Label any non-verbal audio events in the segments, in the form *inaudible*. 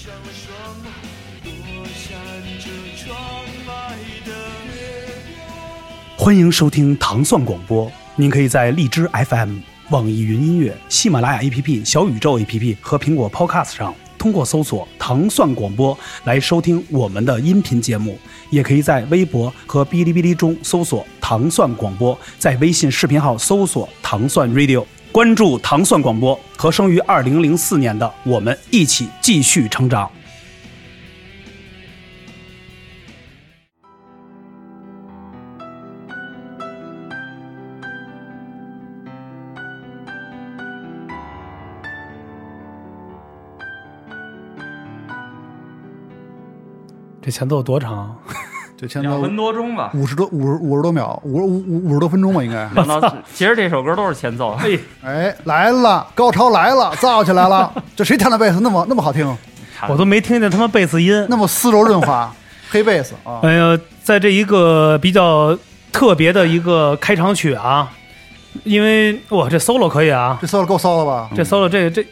声声，我闪着窗外的明欢迎收听糖蒜广播，您可以在荔枝 FM、网易云音乐、喜马拉雅 APP、小宇宙 APP 和苹果 Podcast 上，通过搜索“糖蒜广播”来收听我们的音频节目。也可以在微博和哔哩哔哩中搜索“糖蒜广播”，在微信视频号搜索“糖蒜 Radio”，关注糖蒜广播，和生于二零零四年的我们一起继续成长。这前奏多长？就前头两分多钟吧。五十多五十五十多秒，五五五五十多分钟吧，应该。*laughs* 其实这首歌都是前奏。嘿，哎，来了，高潮来了，燥起来了。这谁弹的贝斯那么那么好听，我都没听见他妈贝斯音。那么丝柔润滑，*laughs* 黑贝斯啊。哎呀，在这一个比较特别的一个开场曲啊，因为哇，这 solo 可以啊，这 solo 够骚了吧？这 solo 这这，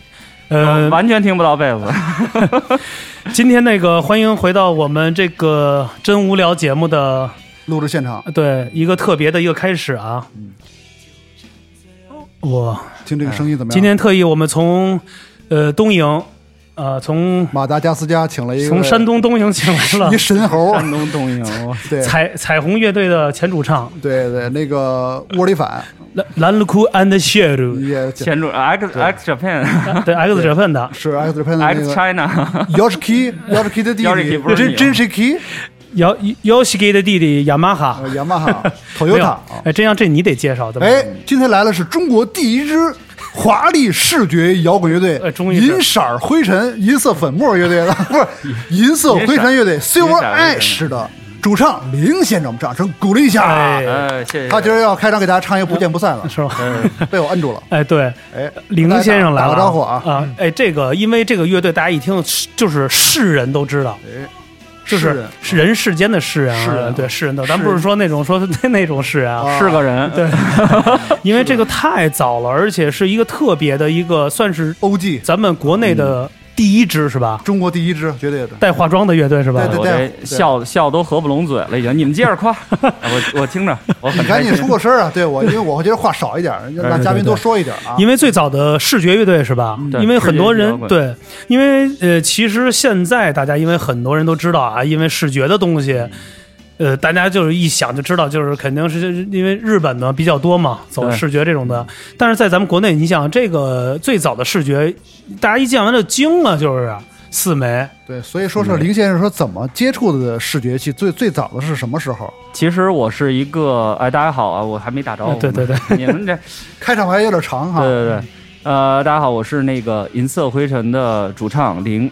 呃，完全听不到贝斯。*laughs* 今天那个欢迎回到我们这个真无聊节目的录制现场，对一个特别的一个开始啊。嗯。哇，听这个声音怎么样？今天特意我们从呃东营，呃从马达加斯加请了一个从山东东营请来了。一神猴，山东东营，*laughs* 对。彩彩虹乐队的前主唱。对对，那个窝里反蓝蓝库 and 前主 X X Japan *laughs* 对 X Japan 的。是 X Japan 的那 X China，Yoshiki *laughs* Yoshiki 的弟 Yoshiki 弟，不是你真真 Shiki 姚姚西给的弟弟雅马哈。雅马哈没有。Toyota 啊。哎，这样这你得介绍的。哎，今天来了是中国第一支华丽视觉摇滚乐队呃终于银色灰尘、银色粉末乐队的，*laughs* 不是银色灰尘乐队 Silver Ash 的主唱林先生，我们掌声鼓励一下。哎哎，谢谢。他今儿要开场给大家唱一个不见不散了，是吧？被我摁住了。哎，对，哎，林先生来了，打个招呼啊！啊！哎，这个因为这个乐队，大家一听就是世人都知道，哎，就是人。是人世间的世人啊，世人。啊对世人的，咱不是说那种说那那种世人啊，啊。是个人，对，*laughs* 因为这个太早了，而且是一个特别的一个，算是 OG 咱们国内的第一支是吧？中国第一支，绝对的。带化妆的乐队是吧？对对对这笑笑都合不拢嘴了，已经。你们接着夸，*laughs* 我我听着，我很你赶紧开心出个声啊！对我，因为我觉得话少一点，*laughs* 让嘉宾多说一点啊。因为最早的视觉乐队是吧？对因为很多人对，因为呃，其实现在大家因为很多人都知道啊，因为视觉的东西，呃，大家就是一想就知道，就是肯定是因为日本的比较多嘛，走对视觉这种的。但是在咱们国内，你想这个最早的视觉，大家一见完就惊了，就是四枚。对，所以说是林先生说怎么接触的视觉系，最最早的是什么时候？其实我是一个，哎，大家好啊，我还没打招呼呢。*laughs* 对对对你们这，*laughs* 开场白有点长哈。对对对，呃，大家好，我是那个银色灰尘的主唱林。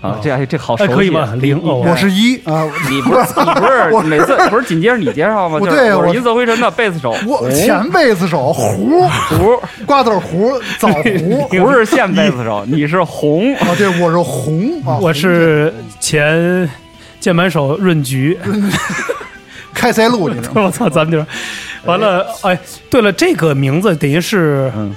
啊哦，这哎这好熟悉可以吗林你哦我是一啊，你不是 *laughs* 你不是每次不是紧接着你介绍吗？对我我是银色灰尘的贝斯手，我前贝斯手胡胡瓜子胡枣胡不是现贝斯手，你是红。啊，对，我是红啊，我是前键盘手润菊。*laughs* 开塞露，你知道吗？*laughs* 我操，咱们就是完了。哎，对了，这个名字等于是嗯，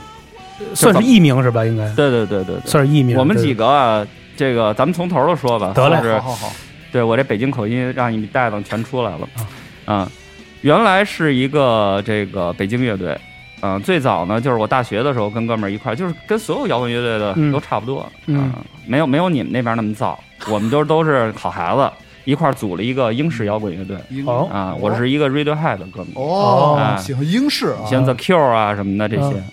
算是艺名是吧？应该对对对对对。算是艺名。我们几个啊，这个咱们从头儿说吧。得嘞就是好好好，对我这北京口音让你带的全出来了。啊，原来是一个这个北京乐队。嗯，最早呢，就是我大学的时候跟哥们儿一块儿，就是跟所有摇滚乐队的嗯。都差不多，嗯。啊没有没有你们那边那么燥，我们都都是好孩子，一块儿组了一个英式摇滚乐队。啊，我是一个 Radiohead 的哥们儿，哦啊，喜欢英式啊，像 The Cure 啊什么的这些。嗯。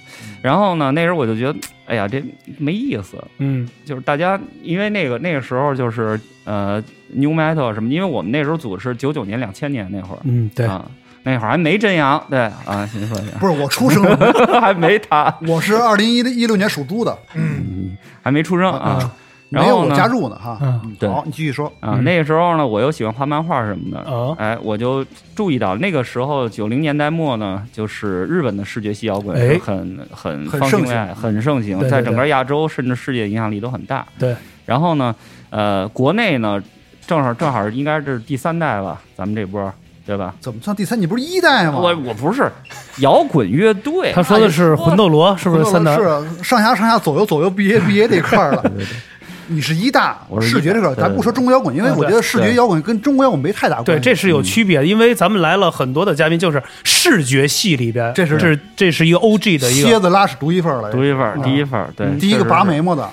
然后呢，那时候我就觉得，哎呀，这没意思，嗯。就是大家因为那个那个时候就是呃 New Metal 什么，因为我们那时候组是九九年两千年那会儿嗯，对，啊，那会儿还没真阳，对啊，您说一下，不是我出生的，*laughs* 还没他，我是二零一一六年属猪的，嗯，还没出生啊。然没有我后呢加入呢哈。嗯嗯对好，你继续说。啊，嗯那个时候呢，我又喜欢画漫画什么的，哦哎，我就注意到那个时候九零年代末呢，就是日本的视觉系摇滚很很很盛行方兴未艾，很盛行，对对在整个亚洲甚至世界影响力都很大。对，然后呢，呃，国内呢，正好正好应该是第三代吧，咱们这波对吧？怎么算第三？你不是一代吗？我我不是摇滚乐队，他说的是魂斗罗，是不是三代？是上下上下左右左右毕业毕业这一块儿了。*laughs* 你是一大我是视觉这个，咱不说中国摇滚，因为嗯我觉得视觉摇滚跟中国摇滚没太大关系。对，这是有区别的，因为咱们来了很多的嘉宾，就是视觉系里边，这是这是这是一个 O G 的一个，蝎子拉屎独一份儿了，独一份儿，第一份儿，对，第一个拔眉毛的，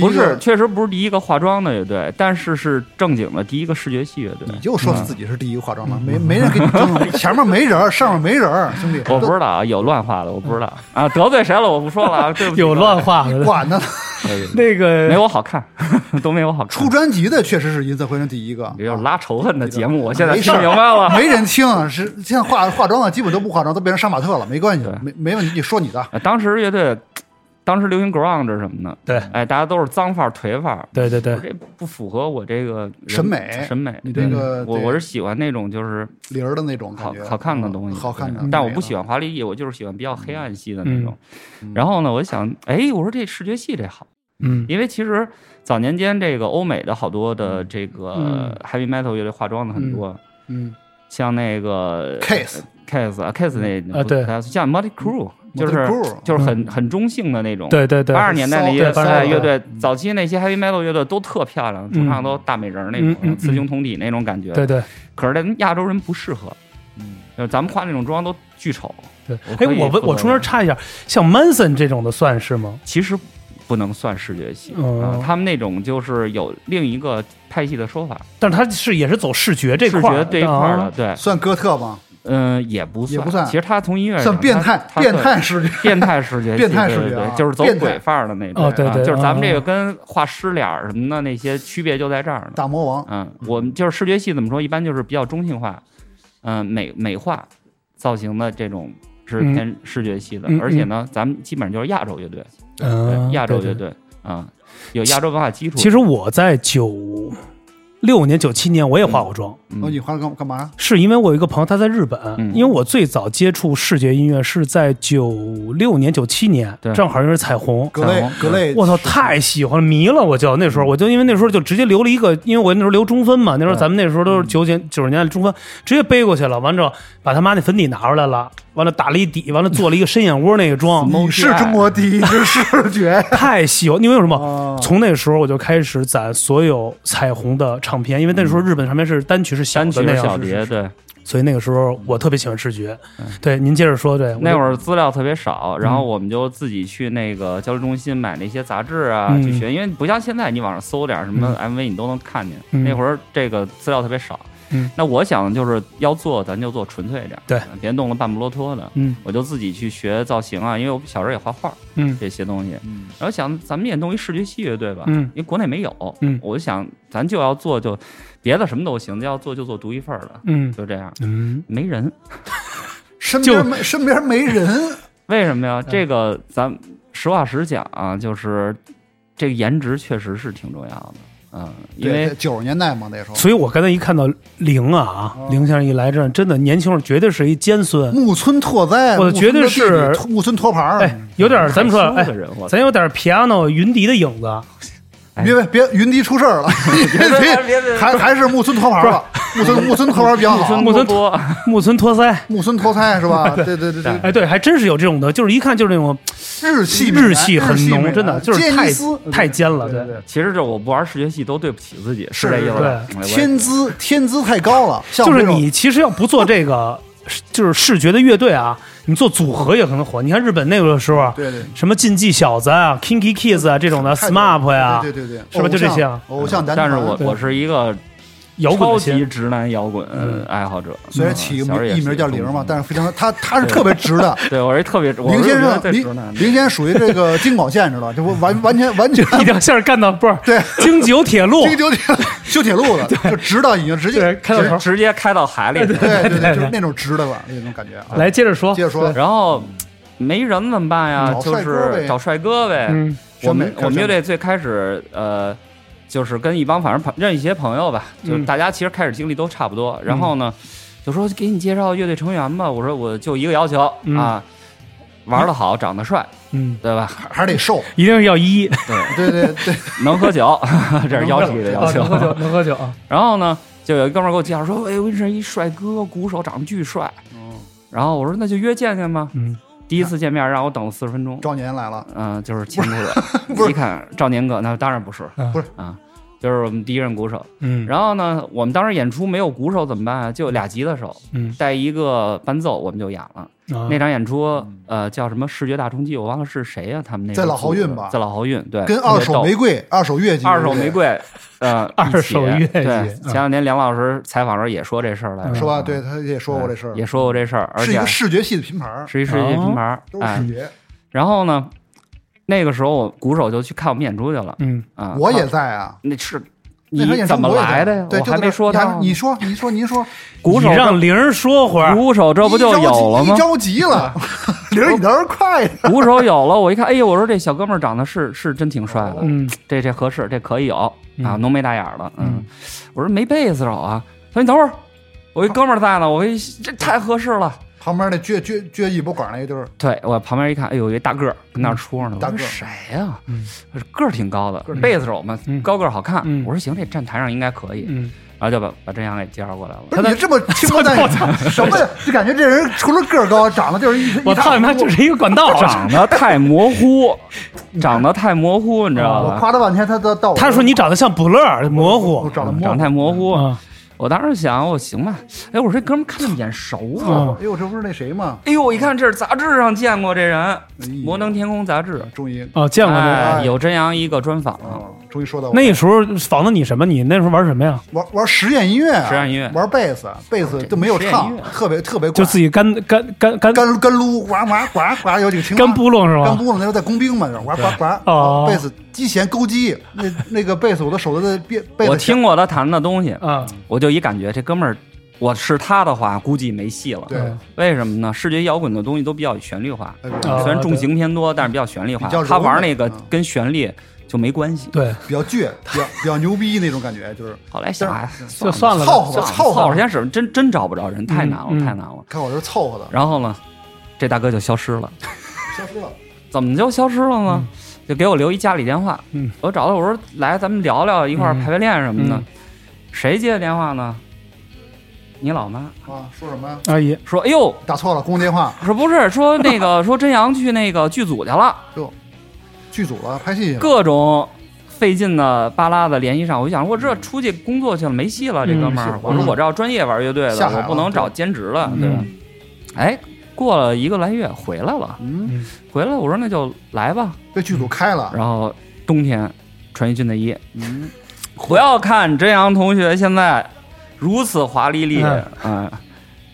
不是，确实不是第一个化妆的乐队，但是是正经的第一个视觉系乐队。你就说自己是第一个化妆的，没没人给你 *laughs* 争，前面没人，上面没人，兄弟，我不知道啊，有乱画的，我不知道啊，得罪谁了我不说了啊，对不起。有乱画的，管呢。对，对对那个没我好看，都没我好看。出专辑的确实是银色回声第一个，这就是拉仇恨的节目，我现在没听明白了。没人听，是现在化化妆的基本都不化妆，都变成杀马特了，没关系对，没没问题，你说你的，啊当时乐队，当时流行 grunge 什么的，对。哎，大家都是脏范儿、颓范儿，对对对。我，这不符合我这个审美审美。你这个对我我是喜欢那种就是铃儿的那种，好好看的东西，嗯好看的，但我不喜欢。华丽丽，我就是喜欢比较黑暗系的那嗯。种。然后呢，我就想，哎，我说这视觉系这好，嗯。因为其实早年间这个欧美的好多的这个嗯。heavy metal 乐队化妆的很多，嗯。像那个 Case case 啊 case 那啊对。像 Muddy Crew，就是就是很很中性的那种。对对对，八十年代那些乐队，早期那些 heavy metal 乐队都特漂亮，主唱都大美人儿那种，雌雄同体那种感觉。对对可是咱亚洲人不适合，嗯，就是咱们化那种妆都巨丑。对。哎我我中间插一下，像 Manson 这种的算是吗？其实不能算视觉系他们那种就是有另一个派系的说法，但是他是也是走视觉这视块儿觉这一块儿的，啊对，算哥特吗？嗯，也不也不算其实他从音乐上算变态变他他算态视觉，*laughs* 变态视觉，变态视觉就是走鬼范儿的那种。哦对对啊就是咱们这哦个跟画师脸什么的那些区别就在这儿呢。大魔王。嗯，我们就是视觉系怎么说，一般就是比较中性化，嗯，美美化造型的这种是嗯偏视觉系的嗯，而且呢，咱们基本上就是亚洲乐队，嗯，对亚洲乐队啊，有亚洲文化基础。其实我在九六年、九七年我也化过妆，嗯哦，你画干干嘛？是因为我有一个朋友他在日本，嗯因为我最早接触视觉音乐是在九六年、九七年，对正好因为彩虹。格雷格雷，我操，太喜欢了，迷了！我就那时候，我就因为那时候就直接留了一个，因为我那时候留中分嘛，那时候咱们那时候都是九九九十年代中分，直接背过去了。完之后，把他妈那粉底拿出来了，完了打了一底，完了做了一个深眼窝那个妆，*laughs* 你是中国第一只视觉。*laughs* 太喜欢。因为为什么？哦从那时候我就开始攒所有彩虹的唱片，因为那时候日本唱片是单曲是小的那样，小碟，对，所以那个时候我特别喜欢视觉。对，您接着说，对，那会儿儿资料特别少，然嗯后我们就自己去那个交流中心买那些杂志啊，嗯去学，因为不像现在你网上搜点什么 MV 你都能看见，嗯那会儿这个资料特别少。嗯。那我想就是要做，咱就做纯粹点，对，别弄得半不落脱的。嗯。我就自己去学造型啊，因为我小时候也画画嗯。这些东西，嗯。然后想咱们也弄一视觉系乐队吧，嗯。因为国内没有，嗯。我就想咱就要做就别的什么都行，要做就做独一份儿的，嗯。就这样，嗯。没人，身边没身边没人，*laughs* 为什么嗯。呀？这个咱实话实讲啊，就是这个颜值确实是挺重要的，嗯，因为九十年代嘛那时候，所以我刚才一看到零啊，哦凌先生一来这儿，真的年轻时候绝对是一尖孙，木村拓哉，我绝对是木村拓牌儿。哎，有点咱们说，哎咱有点 piano 云迪的影子，哎别别别，云迪出事儿了，*laughs* 别 *laughs* 别别还还是木村拓牌吧，*laughs* 木村木村拓牌比较好，木村托木村托腮，木村托腮是吧？对对对对，哎，对，还真是有这种的，就是一看就是那种日系日系很浓，真的就是太太尖了，对对。其实这我不玩视觉系都对不起自己，是这意思吧？天资天资太高了，就是你其实要不做这个，就是视觉的乐队啊，你做组合也可能火。你看日本那个时候啊，对对什么禁忌小子啊、Kinky Kids 啊这种的，SMAP 呀，对对对对，是吧就这些啊偶像男团，但是我我是一个摇滚超级直男摇滚嗯爱好者，虽然起名艺名叫是玲嘛，但是非常他他 *laughs* 是特别直的。对我是特别，我林先生，林。林先生属于这个 *laughs* 京广线知道吧，这不完完全完全一条线儿干到不是对京九铁路，京九铁修铁路的，就直到已经直接，开到头直。直接开到海里去，对对对，就是那种直的吧，那种感觉啊。来，接着说，接着说，然后没人怎么办呀？就是找帅哥呗。嗯我们我们乐队最开始呃，就是跟一帮反正朋认识一些朋友吧，就是嗯大家其实开始经历都差不多。然后呢，就说给你介绍乐队成员吧。我说我就一个要求嗯啊，玩的好，长得帅，嗯，对吧？还还得瘦，*laughs* 一定是要一，*laughs* 对，对对 *laughs* 对，能喝酒，这是要求的要啊能喝酒，求。能喝酒啊，然后呢，就有一哥们给我介绍说，哎，我认识一帅哥，鼓手长得巨帅。然后我说那就约见见吧。嗯第一次见面让我等了四十分钟，赵年来了，嗯、就是前鼓 *laughs* 不手，是。一看赵年哥，那当然不是，不是。啊，就是我们第一任鼓手。嗯，然后呢，我们当时演出没有鼓手怎么办啊？就俩吉他手嗯。带一个伴奏，我们就演了。啊。那场演出，呃，叫什么视觉大冲击，我忘了是谁呀、他们那个在老豪运吧。在老豪运，对，跟二手玫瑰、二手乐器、二手玫瑰，呃，*laughs* 二手乐器对，嗯前两年梁老师采访时候也说这事儿来着，是吧？嗯对，他也说过这事儿，也说过这事儿，而且是一个视觉系的拼盘儿，是一世界品牌，都是哎视，觉。然后呢，那个时候我鼓手就去看我们演出去了，嗯啊，我也在啊，那是你怎么来的呀？对，我还没说到，你说，你说，您说，鼓手让玲儿说会儿，鼓手这不就有了吗一？着急了，*laughs* 玲儿，你倒是快点。鼓手有了，我一看，哎呦，我说这小哥们儿长得是是真挺帅的，嗯这这合适，这可以有啊，嗯浓眉大眼儿的，嗯嗯，我说没贝斯手啊，他说你等会儿，我一哥们儿在呢，我一这太合适了。旁边那撅撅撅一波管那个就是对我旁边一看，哎呦，有一大个儿跟那儿戳呢，大个儿谁呀、个儿挺高的个儿，挺贝斯手嘛，嗯高个儿好看。嗯我说行，这站台上应该可以，嗯，然后就把把真阳给介绍过来了。不是你这么 *laughs* 轻描淡写，什么呀？就感觉这人除了个儿高，长得就是一我操你妈，就是一个管道。长得太 *laughs* 模糊，长得太模糊，你知道我？夸他半天，他都到他说你长得像卜乐，模糊。长得模糊长得太模糊。啊，我当时想，我行吧，哎，我说这哥们看着眼熟啊。嗯哎呦，这不是那谁吗？哎呦，我一看这是杂志上见过这人，摩登天空》杂志，终于哦，见过这个。哎，有真阳一个专访。啊，终于说到我那时候仿的你什么？你那时候玩什么呀？玩玩实验音乐啊，实验音乐。玩贝斯，贝斯这都没有唱特别特别怪，就自己干干干干。干干撸，呱呱呱呱，有几个青蛙干扑棱是吧？干布了，那时候在工兵嘛，呱呱呱，哦。贝斯击弦勾击，那那个贝斯我的手都在变贝斯我听过他弹的东西，嗯，我就一感觉这哥们儿，我是他的话，估计没戏了。对。嗯为什么呢？视觉摇滚的东西都比较旋律化，虽然重型偏多，但是比较旋律化。他玩那个跟旋律就没关系。对，比较倔，比较 *laughs* 比较牛逼那种感觉，就是后来想，哎，就算了。凑合凑合吧。凑合先使，真真找不着人，太难了，嗯太难了。看我这凑合的，然后呢，这大哥就消失了。*laughs* 消失了。*laughs* 怎么就消失了呢？就给我留一家里电话，嗯我找他，我说来，咱们聊聊，一块儿嗯排排练什么的。嗯谁接的电话呢？你老妈啊，说什么呀？阿姨，说：“哎呦，打错了，公用电话，说不是，说那个说真阳去那个剧组去了，剧组了，拍戏去了。各种费劲的巴拉的联系上。我就想，我这出去工作去了，没戏了，这哥们儿。我说我这要专业玩乐队的，不能找兼职了，对吧？嗯哎，过了一个来月回来了，嗯，回来，我说那就来吧。被剧组开了。然后冬天穿一军大衣，嗯，不要看真阳同学现在如此华丽丽，嗯嗯，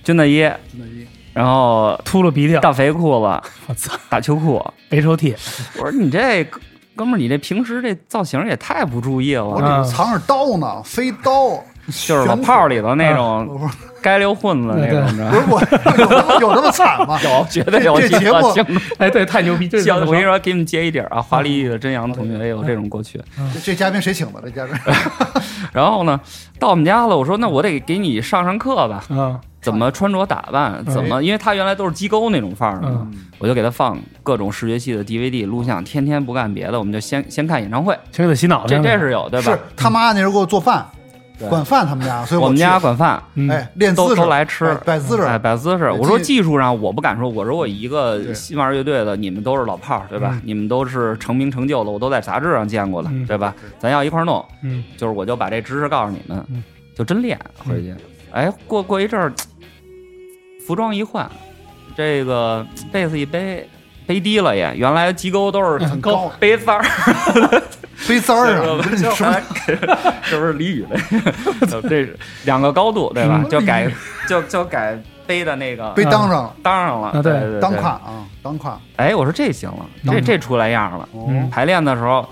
军大衣，军的一然后秃噜鼻涕，大肥裤子，我操。大秋裤。，H O T，我说你这哥哥们儿，你这平时这造型也太不注意我了，我这藏着刀呢，飞刀，就是老炮儿里头那种该溜混子那种？不是我有那么有这么惨吗？有，绝对有这这节目形哎，对，太牛逼，我跟你说，给你们接一底儿啊，华丽丽的真阳同学也有这种过去。这这嘉宾谁请的？这嘉宾。*laughs* 然后呢，到我们家了，我说那我得给你上上课吧，啊，怎么穿着打扮，怎么，因为他原来都是机构那种范儿的我就给他放各种视觉系的 DVD 录像，天天不干别的，我们就先先看演唱会，先给他洗脑，这这是有对吧是？他妈那时候给我做饭，管饭他们家，所以我们家管饭，嗯哎练都姿势都来吃摆摆姿势，哎，摆姿势。我说技术上我不敢说，我说我一个对新玩乐队的，你们都是老炮儿，对吧？嗯你们都是成名成就的，我都在杂志上见过的，嗯对吧？咱要一块儿弄，嗯就是我就把这知识告诉你们，嗯就真练回去。哎，过过一阵儿，服装一换，这个被子一背，背低了也。原来机构都是很高，*laughs* 背三儿，*laughs* 背三儿啊，*laughs* 是不是俚语类？这是两个高度，对吧？就改就就改背的那个背裆上了，当上了啊对对对，裆胯啊，裆胯。哎，我说这行了，当这这出来样了。排练的时候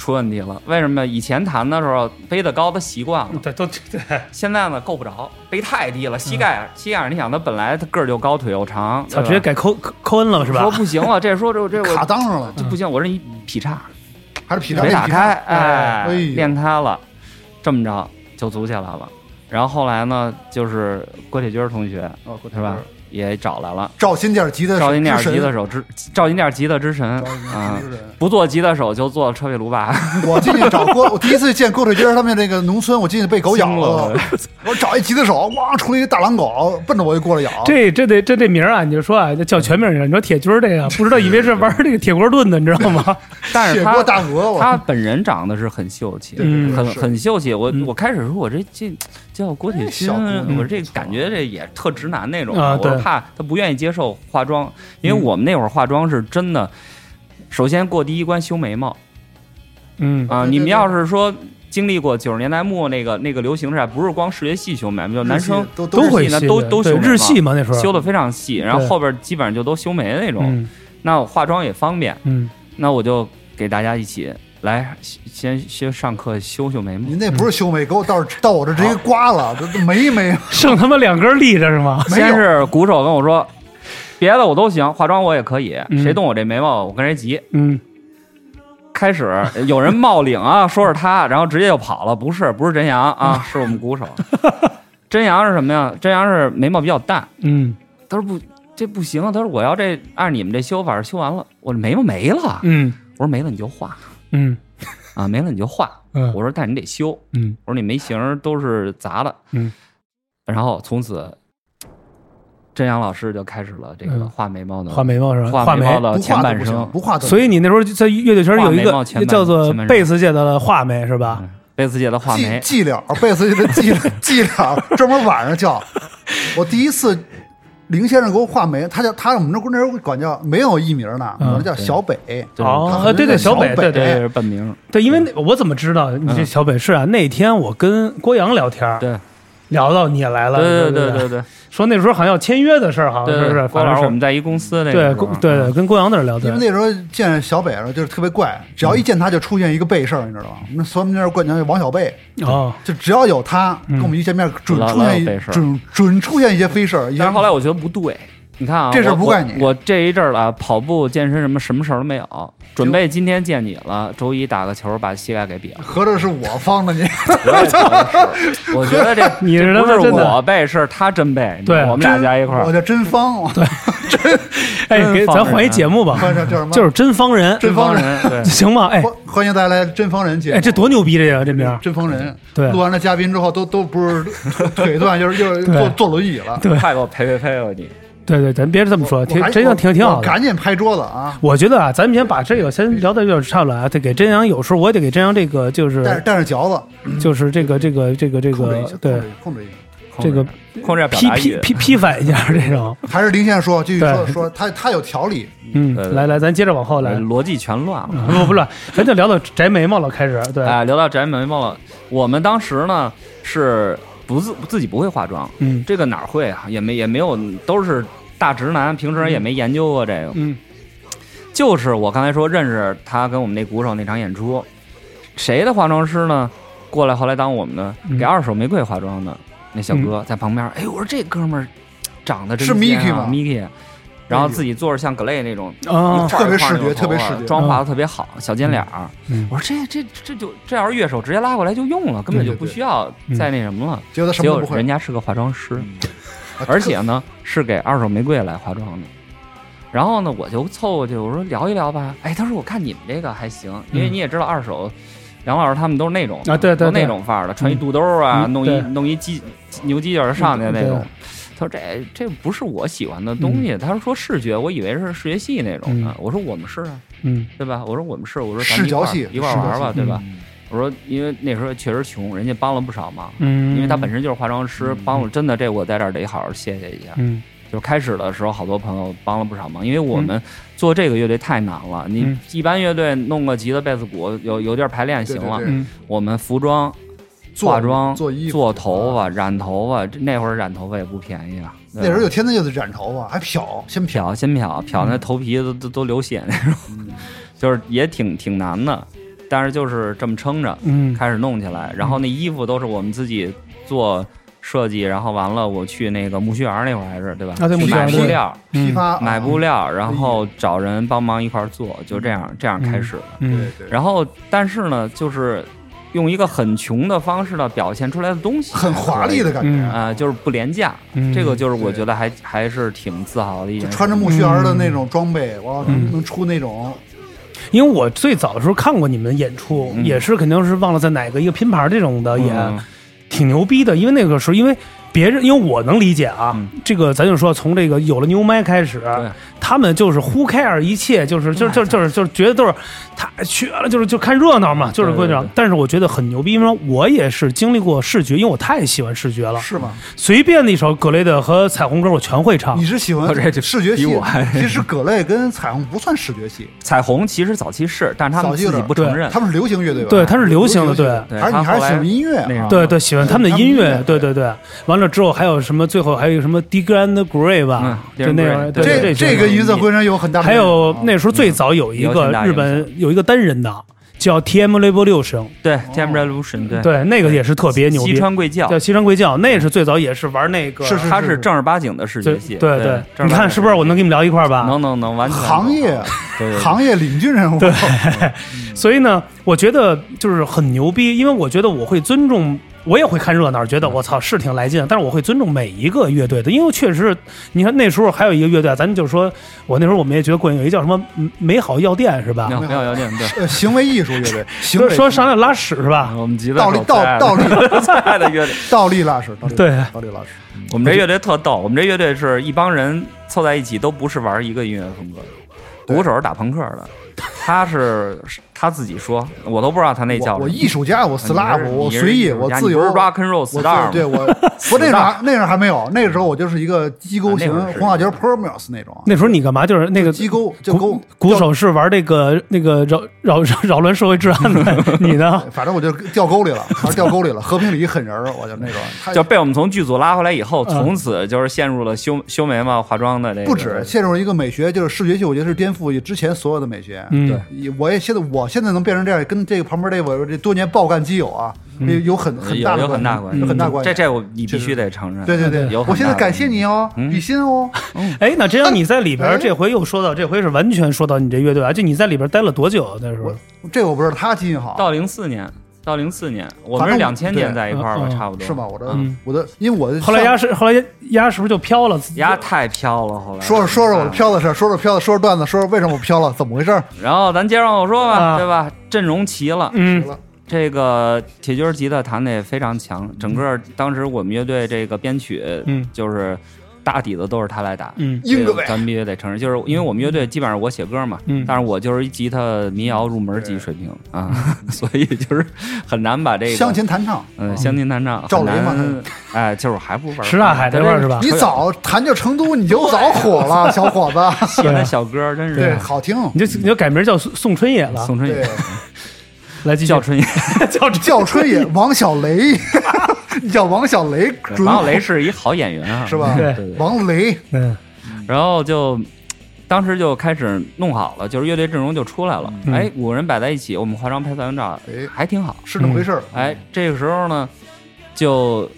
出问题了，为什么？以前弹的时候背的高，他习惯了，对，都对，现在呢够不着，背太低了，膝盖膝盖，你想他本来他个儿就高，腿又长，操，直接改扣扣扣恩了是吧说？不行了，这说这这卡我裆上了，这不行，我这一劈叉还是劈叉没打开，哎练开了，这么着就组起来了。然后后来呢，就是郭铁军同学哦，是吧？也找来了，赵金店吉他赵金店之神吉他手之赵金店吉他之神啊不做吉他手就做车尾炉吧，*laughs* 我进去找郭，我第一次见郭水军他们那个农村，我进去被狗咬了，我 *laughs* 找一吉他手，哇，出来一大狼狗，奔着我就过来咬。这这得这这名儿啊，你就说啊，叫全名儿，你说铁军儿这个不知道，以为是玩这个铁锅炖的，你知道吗？*laughs* 但是他锅大鹅，他本人长得是很秀气，嗯很是很秀气。我嗯我开始说，我这这叫郭铁军小，我这感觉这也特直男那种。啊对我怕他不愿意接受化妆，因为嗯我们那会儿化妆是真的，首先过第一关修眉毛嗯啊。你们要是说。经历过九十年代末那个那个流行时代，不是光视觉系修眉毛，就男生都都会呢都都修眉毛日系嘛那时候修的非常细，然后后边基本上就都修眉那种。嗯那我化妆也方便，嗯那我就给大家一起来先先上课修修眉毛你。那不是修眉，给我到到我这直接刮了，这这没没 *laughs* 剩他妈两根立着是吗？先是鼓手跟我说，别的我都行，化妆我也可以，嗯谁动我这眉毛，我跟谁急。嗯 *laughs* 开始有人冒领啊，说是他，然后直接就跑了，不是，不是真阳啊，是我们鼓手。*laughs* 真阳是什么呀？真阳是眉毛比较淡，嗯他说不，这不行啊，他说我要这按你们这修法修完了，我这眉毛没了。嗯我说没了你就画嗯啊，没了你就画。嗯我说但你得修，嗯我说你眉形都是砸的，嗯，然后从此，真阳老师就开始了这个嗯画眉毛的画眉毛是吧？画眉。毛的前半生，不画所以你那时候在乐队圈有一个叫做贝斯界的画眉是吧？嗯贝斯界的画眉，伎俩，贝斯界的伎伎俩，*laughs* 专门晚上叫。我第一次，林先生给我画眉，他叫他我们那那时候管叫没有艺名呢，嗯我们叫小北。对哦，对对，小小北，对对本名，对，因为我怎么知道你这嗯小北是啊？那天我跟郭阳聊天，对聊到你也来了，对对对对对说那时候好像要签约的事儿，好像对对，是？郭老师反正我们在一公司那对个对对，跟郭阳那儿聊天因为。那时候见小北了，就是特别怪，只要一见他就出现一个背事儿，你知道吗？那所以我们那儿管叫王小贝，哦，就只要有他跟我们一见面，准出现一准准出现一些非事儿。但是后来我觉得不对，你看啊，这事不怪你我我这一阵儿啊，跑步、健身什么什么事儿都没有，准备今天见你了，周一打个球把膝盖给瘪了。合着是我方的你，*laughs* 我也觉得是，我觉得这你不是他妈真的我背，是他真背。对我们俩加一块儿，我叫真方，真 *laughs* 哎，给咱换一节目吧，叫叫什么？就是真方人，真方人 *laughs* 行吗？哎欢欢迎大家来真方人节目。哎，这多牛逼这个这名儿，真方人，对录完了嘉宾之后都都不是腿断，就是就是对坐坐轮椅了。对快给我陪陪陪吧你。对对，咱别这么说，挺真的挺挺好的。赶紧拍桌子啊！我觉得啊，咱们先把这个先聊到有点差不了啊，得给真阳，有时候我也得给真阳这个就是带着带着嚼子，就是这个这个这个这个控制一下，对控制一下。这个控制表批，批批批反一下这种，*laughs* 还是林先生说，继续说说他他有条理，嗯来来，咱接着往后来，逻辑全乱了。*laughs* 不不乱，咱就聊到摘眉毛了，开始对，哎，聊到摘眉毛了，我们当时呢是不自自己不会化妆，嗯。这个哪儿会啊？也没也没有，都是大直男，平时也没研究过这个。嗯。就是我刚才说认识他跟我们那鼓手那场演出，谁的化妆师呢？过来后来当我们的嗯。给二手玫瑰化妆的那小哥在旁边，哎，我说这哥们儿长得真是尖啊 Mickey 吗？Mickey，然后自己做着像 Glay 那种啊特别视觉特别视觉。妆化的特别好，小尖脸儿。嗯。我说这这这就这要是乐手直接拉过来就用了，根本就不需要再那什么了。结果人，家是个化妆师，啊而且呢是给二手玫瑰来化妆的。然后呢，我就凑过去，我说聊一聊吧。哎，他说我看你们这个还行，因为嗯你也知道二手，杨老师他们都是那种啊对对都那种范儿的，穿一肚兜啊，弄一弄一鸡牛犄角上去那种。他说这这不是我喜欢的东西。他说说视觉，我以为是视觉系那种的嗯。我说我们是啊，嗯对吧？我说我们是，我说咱们一块儿视觉系一块儿玩儿吧，对吧？嗯我说因为那时候确实穷，人家帮了不少忙。嗯，因为他本身就是化妆师，嗯帮我真的这我在这儿得好好谢谢一下。嗯就是开始的时候，好多朋友帮了不少忙，因为我们做这个乐队太难了。你嗯一般乐队弄个吉他、贝斯、鼓，有有地儿排练行了。对对嗯我们服装、化妆、做衣服做头发、染头发，那会儿染头发也不便宜啊。那时候就天天就得染头发，还漂，先漂。漂，先漂，漂那头皮都都都流血那种，*laughs* 就是也挺挺难的。但是就是这么撑着，嗯开始弄起来，然后那衣服都是我们自己做设计，然后完了我去那个木须园那会儿还是对吧？啊对买布料，批发买啊布料，然后找人帮忙一块儿做，就这样这样开始的。嗯对对，然后但是呢，就是用一个很穷的方式呢表现出来的东西，很华丽的感嗯觉，啊、就是不廉价。嗯这个就是我觉得还还是挺自豪的一件事。穿着木须园的那种装备，哇，嗯能能出那种因为我最早的时候看过你们演出，嗯也是肯定是忘了在哪个一个拼盘这种的演，嗯挺牛逼的。因为那个时候，因为别人，因为我能理解啊，嗯这个咱就说从这个有了牛麦开始，他们就是 who care 一切，就是就是就是就是就是觉得都是他去了，就是就看热闹嘛，就是对对这样。但是我觉得很牛逼，因为我也是经历过视觉，因为我太喜欢视觉了，是吗？随便的一首格雷的和彩虹歌我全会唱你。是喜欢视觉系比我还？其实葛雷跟彩虹不算视觉系，*laughs* 彩虹其实早期是，但是他们自己不承认。他们是流行乐队吧？对他是流行的对对还是你还是喜欢音乐对对，喜欢他们的音乐，对对对。完了之后还有什么？最后还有一个什么 D Grand Gray 吧嗯，就那对这这这跟银色浑身有很大的还有那时候最早有一个日本有一个单人的叫 TM Revolution，对 Time Revolution，对。对，那个也是特别牛西逼，川贵教。叫，西川贵教，那是最早也是玩那个，是是他是正儿八经的视对觉系。对对，你看是不是？我能跟你们聊一块儿吧？能能能完全。行业行业领军人物，对。*laughs* 所以呢，我觉得就是很牛逼，因为我觉得我会尊重，我也会看热闹，觉得我操是挺来劲，但是我会尊重每一个乐队的，因为确实，你看那时候还有一个乐队，咱就说，我那时候我们也觉得过瘾，有一叫什么嗯美好药店是吧？没有没有。有点对。呃，行为艺术乐队，*laughs* 行为说说上来拉屎是吧？我们吉他倒立倒倒立。最爱 *laughs* 的乐队，倒立拉屎，倒立对。倒立拉屎，我们这乐队特逗，我们这乐队是一帮人凑在一起，都不是玩一个音乐风格的。鼓手是打朋克的，他是他自己说，我都不知道他那叫什么我我艺术家，我 slap，我随意，我自由 rock and roll 我 star 对我我那时候那时候还没有，那个时候我就是一个机构型啊那会儿是红辣椒 Permus 那种那时候你干嘛？就是那个机构就勾鼓鼓手是玩这个那个扰 *laughs* 扰扰扰乱社会治安的，你呢？*laughs* 反正我就掉沟里了，还是掉沟里了。和平里一狠人儿，我就那种，*laughs* 他就被我们从剧组拉回来以后，嗯从此就是陷入了修修眉毛、化妆的这个。不止陷入一个美学，就是视觉系，我觉得是颠覆之前所有的美学。嗯，对我也现在我现在能变成这样，跟这个旁边这我这多年爆干基友啊，有有很很大的有有很大关关系，有很大关系。这这我你必须得承认。对对对有我现在感谢你哦，嗯比心哦。哎，那这样你在里边哎这回又说到，这回是完全说到你这乐队啊，就你在里边待了多久？啊那时候我这我不知道，他记性好，到零四年，到零四年，我们是两千年在一块儿吧，差不多是吧？我的嗯我的，因为我的后来丫是后来丫是不是就飘了？丫太飘了，后来说说说说我的飘的事儿，说说飘的，说说段子，说说为什么我飘了，怎么回事儿？然后咱接着往后说吧，啊对吧？阵容齐了，嗯这个铁军吉他弹的也非常强，整个当时我们乐队这个编曲，嗯就是大底子都是他来打。嗯。硬哥呗，咱们必须得承认，就是因为我们乐队基本上我写歌嘛，嗯。但是我就是一吉他民谣入门级水平啊，*laughs* 所以就是很难把这个乡，琴弹唱。嗯，乡琴弹唱，赵雷嘛难，哎，就是还不玩什刹海那块儿是吧？你早弹就成都，你就早火了，*laughs* 小伙子。写的小歌真是。对，好听。你就你就改名叫宋宋春野了，宋春野，来继续。叫春野，*laughs* 叫叫春野，王小雷，你 *laughs* 叫王小雷，王小雷是一好演员啊，*laughs* 是吧对。王雷，嗯然后就当时就开始弄好了，就是乐队阵容就出来了。嗯哎，五个人摆在一起，我们化妆拍三张照，哎还挺好。是那么回事儿。哎，这个时候呢，就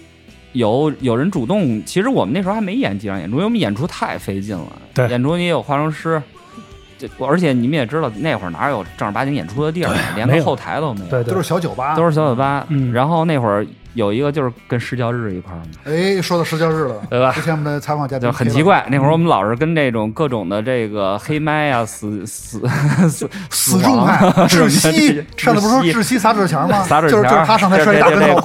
有有人主动，其实我们那时候还没演几场演出，因为我们演出太费劲了。对演出你也有化妆师。这而且你们也知道，那会儿哪有正儿八经演出的地儿，连个后台都没有，对对都是小酒吧，都是小酒吧。嗯然后那会儿有一个就是跟施教日一块儿嘛，哎，说到石教日了，对吧之前我们的采访嘉宾就很奇怪。那会儿我们老是跟这种各种的这个黑麦啊、死死死死众派窒息，上次不是说窒息撒纸钱吗？撒纸钱，就是就是他上台摔一大跟头，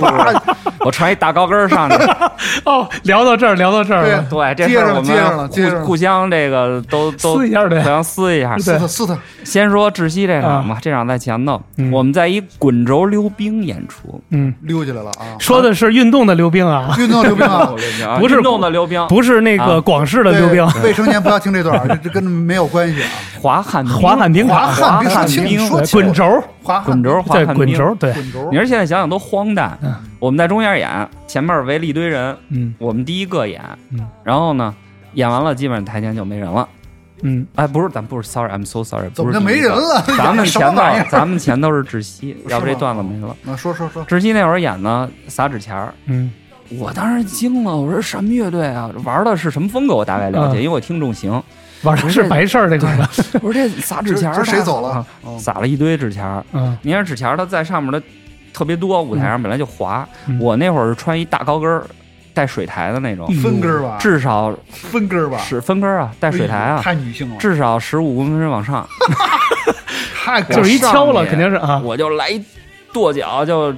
*laughs* 我穿一大高跟上去，*laughs* 哦，聊到这儿聊到这儿了，对，这接着事儿我接着了们接着了。互互相这个都都撕一下对互相撕一下。对撕他撕他，先说窒息这场吧，这场在前头嗯，我们在一滚轴溜冰演出，嗯，溜起来了啊！说的是运动的溜冰啊，运动溜冰啊，*laughs* 不是运动的溜冰，不是那个啊。广式的溜冰，未成年不要听这段儿，这这跟没有关系啊。滑旱冰滑旱冰滑，旱冰说清冰说滚轴，滑滚轴滑对旱冰。滚轴，对，滚轴你，说现在想想都荒诞嗯。我们在中间演，前面围了一堆人，嗯我们第一个演嗯，然后呢，演完了基本上台前就没人了。嗯，哎，不是，咱不是，sorry，I'm so sorry，不是第一个没人了？咱们前头？*laughs* 咱们前头是窒息，*laughs* 要不这段子没了。啊，说说说，窒息那会儿演呢，撒纸钱儿，嗯我当时惊了，我说什么乐队啊？玩的是什么风格？我大概了解，嗯因为我听重型。晚上是白事儿那个的，我说这撒纸钱儿谁走了撒了一堆纸钱儿。嗯你看纸钱儿，它在上面的特别多，舞台上本来就滑。嗯我那会儿是穿一大高跟儿，带水台的那种，分根儿吧，至少分跟儿吧，是分跟儿啊，带水台啊，太女性了，至少十五公分往上。*laughs* 太就是一敲了，肯定是啊。我就来一跺脚，就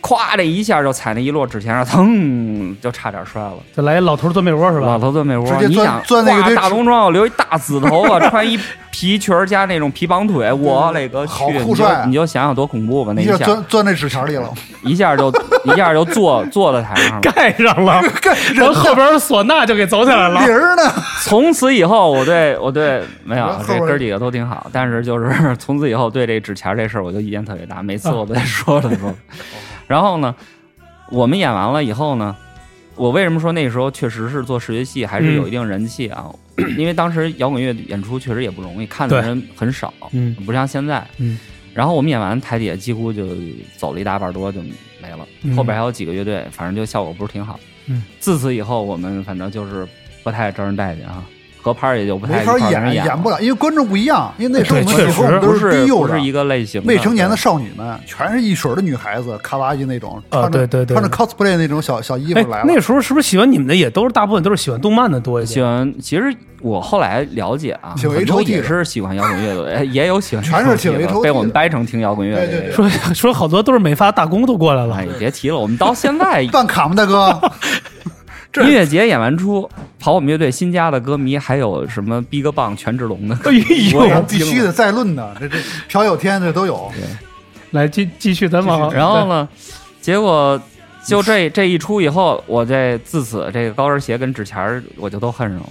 咵的一下就踩那一摞纸钱上，腾就差点摔了。就来一老头钻被窝是吧老？头钻被窝，你想钻那个大浓妆，留一大紫头发，*laughs* 穿一皮裙儿加那种皮绑腿，我勒个去！好酷你就帅啊你就想想多恐怖吧，那一下钻钻那纸钱里了，一下就一下就坐坐在台上了。*laughs* 盖上了，*laughs* 然后后边唢呐就给走起来了铃。儿呢？从此以后，我对我对没有这哥几个都挺好，但是就是从此以后对这纸钱这事儿我就意见特别大，每次我都在说的说。然后呢，我们演完了以后呢，我为什么说那时候确实是做视觉系还是有一定人气啊？因为当时摇滚乐演出确实也不容易，看的人很少，嗯。不像现在。嗯。然后我们演完台底下几乎就走了一大半多就没了，嗯。后边还有几个乐队，反正就效果不是挺好。嗯，自此以后我们反正就是不太招人待见啊，合拍也就不太没法一块儿跟人演，演演不了，因为观众不一样。因为那时候我们对确实都不是低幼的不是一个类型的，未成年的少女们，全是一水的女孩子，卡哇伊那种，啊穿着对对对穿着 cosplay 那种小小衣哎服来，了。那时候是不是喜欢你们的也都是大部分都是喜欢动漫的多一些喜？欢。其实我后来了解啊，很多也是喜欢摇滚乐队，哎也有喜欢全是喜欢 HOT 的被我们掰成听摇滚乐队的。*laughs* 说说好多都是美发大工都过来了哎，，别提了，我们到现在 *laughs* 办卡吗，大哥？*laughs* 这音乐节演完出，跑我们乐队新加的歌迷还有什么逼个棒、权志龙的，哎呦，必须的再论的，这这朴有天这都有。来继继续咱往然后呢，结果就这这一出以后，我这自此这个高跟鞋跟纸钱儿我就都恨上了，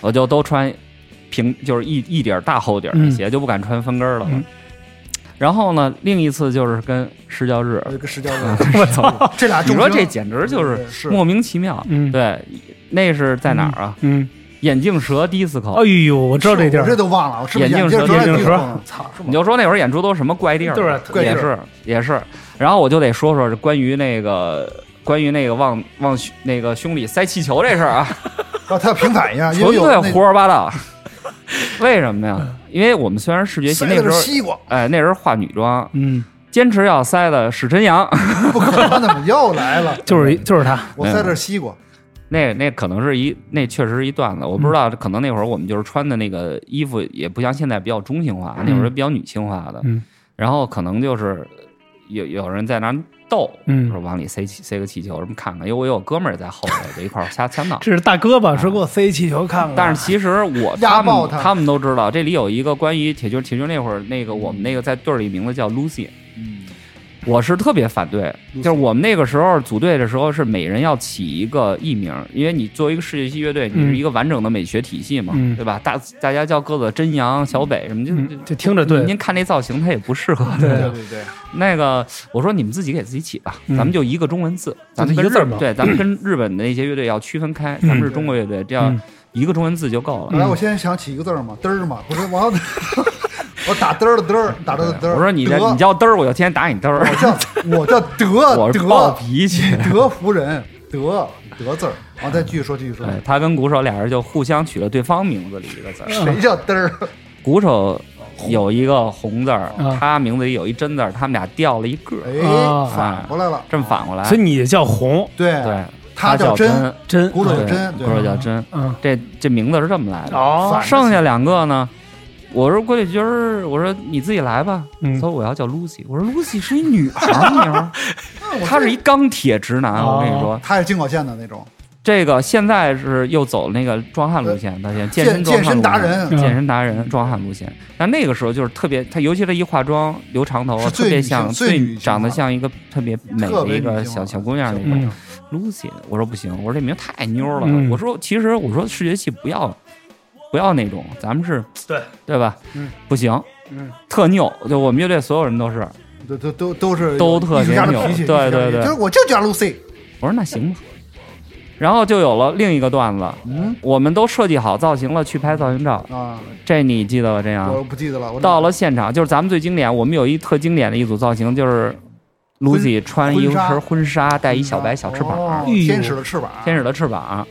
我就都穿平就是一一底儿大厚底儿的嗯鞋，就不敢穿分跟儿了。嗯然后呢，另一次就是跟施教日，这个石教日，*laughs* 我操，*laughs* 这俩你说这简直就是是。莫名其妙。嗯。对，那是在哪儿啊？嗯，眼镜蛇 disco，、哎呦，我知道这地儿，这都忘了，我是不是眼镜蛇眼镜蛇蛇？操，你就说那会儿演出都是什么怪地儿，对也是也是。然后我就得说说关于那个关于那个往往那个胸里塞气球这事儿啊，啊，*laughs* 他要平反一下，纯粹胡说八道。*laughs* 为什么呀？因为我们虽然视觉系那时候，是西瓜，哎，那时候化女装，嗯，坚持要塞的史晨阳，*laughs* 不可能，怎么又来了？*laughs* 就是一就是他，我塞的是西瓜，那那可能是一那确实是一段子，我不知道，可能那会儿我们就是穿的那个衣服也不像现在比较中性化，那会儿比较女性化的，嗯。然后可能就是有有人在那儿逗，嗯。说往里塞气塞个气球什么看看，因为我有哥们儿也在后头，就一块儿瞎 *laughs* 瞎闹。这是大哥吧？说给我塞气球看看，但是其实我他们他。们都知道，这里有一个关于铁军铁军那会儿那个我们那个在队儿里名字叫 Lucy，嗯，我是特别反对，就是我们那个时候组队的时候是每人要起一个艺名，因为你作为一个世界系乐队，你是一个完整的美学体系嘛，嗯。对吧？大大家叫各个真阳、小北什么，就嗯就就听着对。您看那造型，它也不适合。对对对对，那个我说你们自己给自己起吧，嗯。咱们就一个中文字，咱们跟日就一个字儿嘛。对，咱们跟日本的那些乐队要区分开，咱们是中国乐队，这样嗯。一个中文字就够了。本来我现在想起一个字儿嘛，嘚儿嘛，不是我要我打嘚儿的嘚儿，打嘚儿的嘚儿。我说你德这你叫嘚儿，我就天天打你嘚儿。我叫 *laughs* 我叫德我是暴脾气。德服人德德字儿，然后再继续说继续说，他跟鼓手俩人就互相取了对方名字里一个字儿。谁叫嘚儿？鼓手有一个红字儿啊，他名字里有一真字儿，他们俩掉了一个儿，哎，啊反过来了，这么反过来。所以你叫红对对，他叫真，真鼓手叫真，鼓手叫真，嗯这这名字是这么来的。哦剩下两个呢，我说郭丽君儿，我说你自己来吧。嗯。他说我要叫 Lucy，我说 Lucy 是一女孩儿名儿，他 *laughs* 是一钢铁直男。哦。我跟你说，他是京口线的那种，这个现在是又走那个壮汉路线，他现在健身健健身达人，健身达人壮汉路线。但那个时候就是特别，他尤其他一化妆留长头，是最女性特别像最长得像一个特别美的一个小小姑娘那种。嗯。Lucy，我说不行，我说这名太妞了。嗯。我说其实我说视觉系不要不要那种，咱们是对。对吧？嗯，不行，嗯。特拗，就我们乐队所有人都是。都都都都是都特别艺术家的牛，对对对。就是我就叫 Lucy，我说那行吧，然后就有了另一个段子，嗯。我们都设计好造型了，去拍造型照，啊，这你记得吧？这样？我不记得了，我到了现场，就是咱们最经典，我们有一特经典的一组造型，就是 Lucy 穿一身婚纱，带一小白小翅膀，天使的翅膀，天使的翅膀，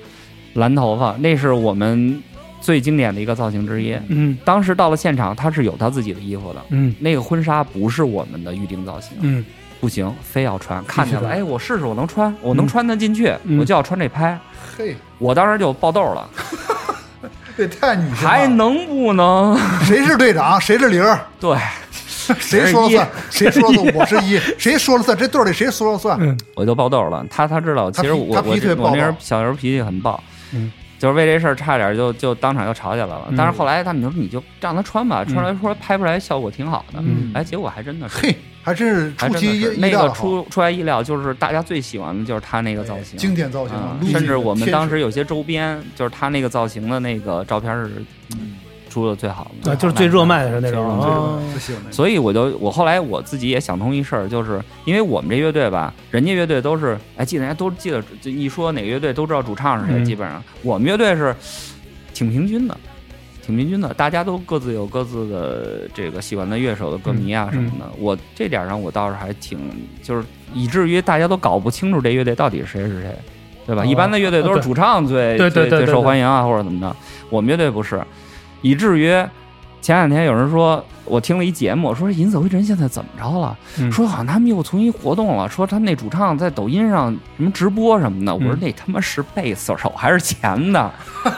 蓝头发，那是我们最经典的一个造型之一。嗯当时到了现场，他是有他自己的衣服的，嗯那个婚纱不是我们的预定造型，嗯不行，非要穿。看见了，哎，我试试，我能穿，我能穿得进去，嗯我就要穿这拍。嘿，我当时就爆痘了，*laughs* 这太女。还能不能？谁是队长，谁是零，对，*laughs* 谁说了算？谁说了算？我是一，谁说了算？这队里谁说了算？嗯我就爆痘了。他他知道，其实我我我那人躁小时候脾气很暴，嗯，就是为这事儿差点就就当场就吵起来了。嗯但是后来他们就说你就让他穿吧，穿出来说拍出来效果挺好的。嗯哎，结果还真的是。嘿，还真是还真的出其意是那个出出来意料，就是大家最喜欢的就是他那个造型，经典造型啊，路甚至我们当时时有些周边，就是他那个造型的那个照片是出的最好的，啊，就是最热卖的是那种。所以我就我后来我自己也想通一事儿，就是因为我们这乐队吧，人家乐队都是哎记得人家都记得，就一说哪个乐队都知道主唱是谁，嗯基本上我们乐队是挺平均的。挺平均的，大家都各自有各自的这个喜欢的乐手的歌迷啊嗯什么的。我这点上我倒是还挺，就是以至于大家都搞不清楚这乐队到底谁是谁，对吧？哦一般的乐队都是主唱最最最对对对对对受欢迎啊，或者怎么着。我们乐队不是，以至于前两天有人说，我听了一节目，说银色灰尘现在怎么着了？嗯说好像他们又重新活动了，说他们那主唱在抖音上什么直播什么的。我说嗯那他妈是贝斯手还是钱的？*laughs*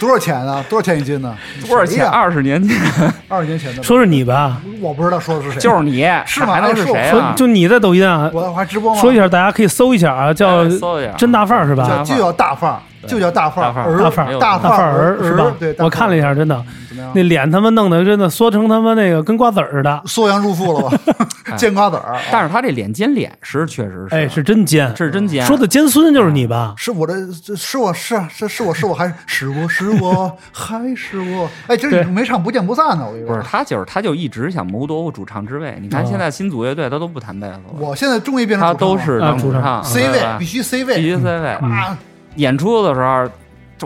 多少钱啊？多少钱一斤呢？*laughs* 多少钱？二十年前 *laughs* 二十年前的。说是你吧？我不知道说的是谁。就是你，是吗还能是谁哎啊？说就你在抖音啊，我还直播吗？说一下，大家可以搜一下啊，叫哎搜一下真大范儿是吧叫？就叫大范儿，就叫大范儿儿，大范儿儿大大范儿儿是吧对，？我看了一下，真的，怎么样？那脸他妈弄得真的缩成他妈那个跟瓜子儿似的，缩阳入腹了吧？*laughs* 尖瓜子儿。但是他这脸尖脸是确实是，哎，是真尖。是真尖。说的尖孙就是你吧？是我的，这是我是啊，是是我是我还是我是我还是我？哎，这对没唱不见不散呢，我跟你说。不是他，就是他就一直想谋夺我主唱之位。你看哦现在新组乐队他都不弹贝斯了，我现在终于变成他都是啊主唱当主唱 C 位，必须 C 位必须位 C 位。啊！演出的时候，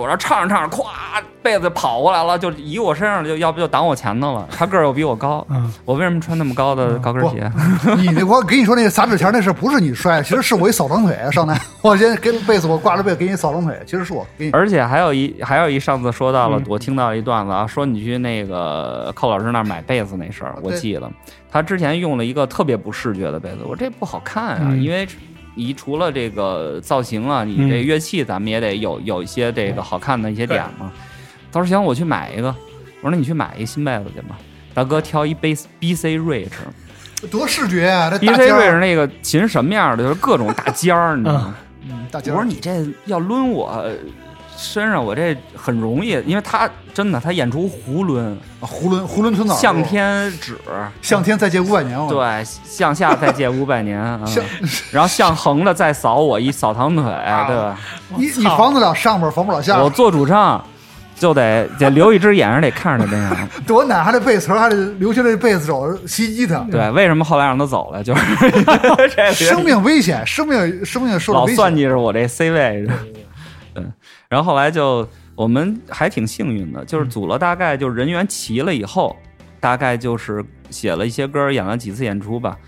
我这唱着唱着，咵，被子跑过来了，就移我身上，就要不就挡我前头了。*laughs* 他个儿又比我高，嗯，我为什么穿那么高的高跟鞋？你那我跟你说那个撒纸钱那事不是你摔，其实是我一扫堂腿上来，*laughs* 我先给被子我挂着被给你扫堂腿，其实是我给你。而且还有一还有一上次说到了，嗯我听到一段子啊，说你去那个寇老师那儿买被子那事儿，我记得他之前用了一个特别不视觉的被子，我说这不好看啊，嗯因为你除了这个造型啊，你嗯这乐器咱们也得有有一些这个好看的一些点嘛。他说行，我去买一个。我说那你去买一个新被子去吧。大哥挑一 B B C Rich，多视觉啊！这 B 大 C 尖 Rich 儿，那个琴什么样的，就是各种大尖儿，你知道吗？嗯，大我尖儿。说你这要抡我身上，我这很容易，因为他真的他演出胡抡，啊囫囵囫囵吞枣，向天指，向天再借五百年，我对，向下再借五百年然后向横的再扫我一扫堂腿，对吧？你你防得了上边，防不了下边。我做主唱就得得留一只眼睛，得看着他这样。*laughs* 多难，还得背词，还得留下这贝斯手袭击他。对，为什么后来让他走了？就是 *laughs* 生命危险，生命生命受危险。算计着我这 C 位。对，然后后来就我们还挺幸运的，就是组了大概就是人员齐了以后，大概就是写了一些歌，演了几次演出吧，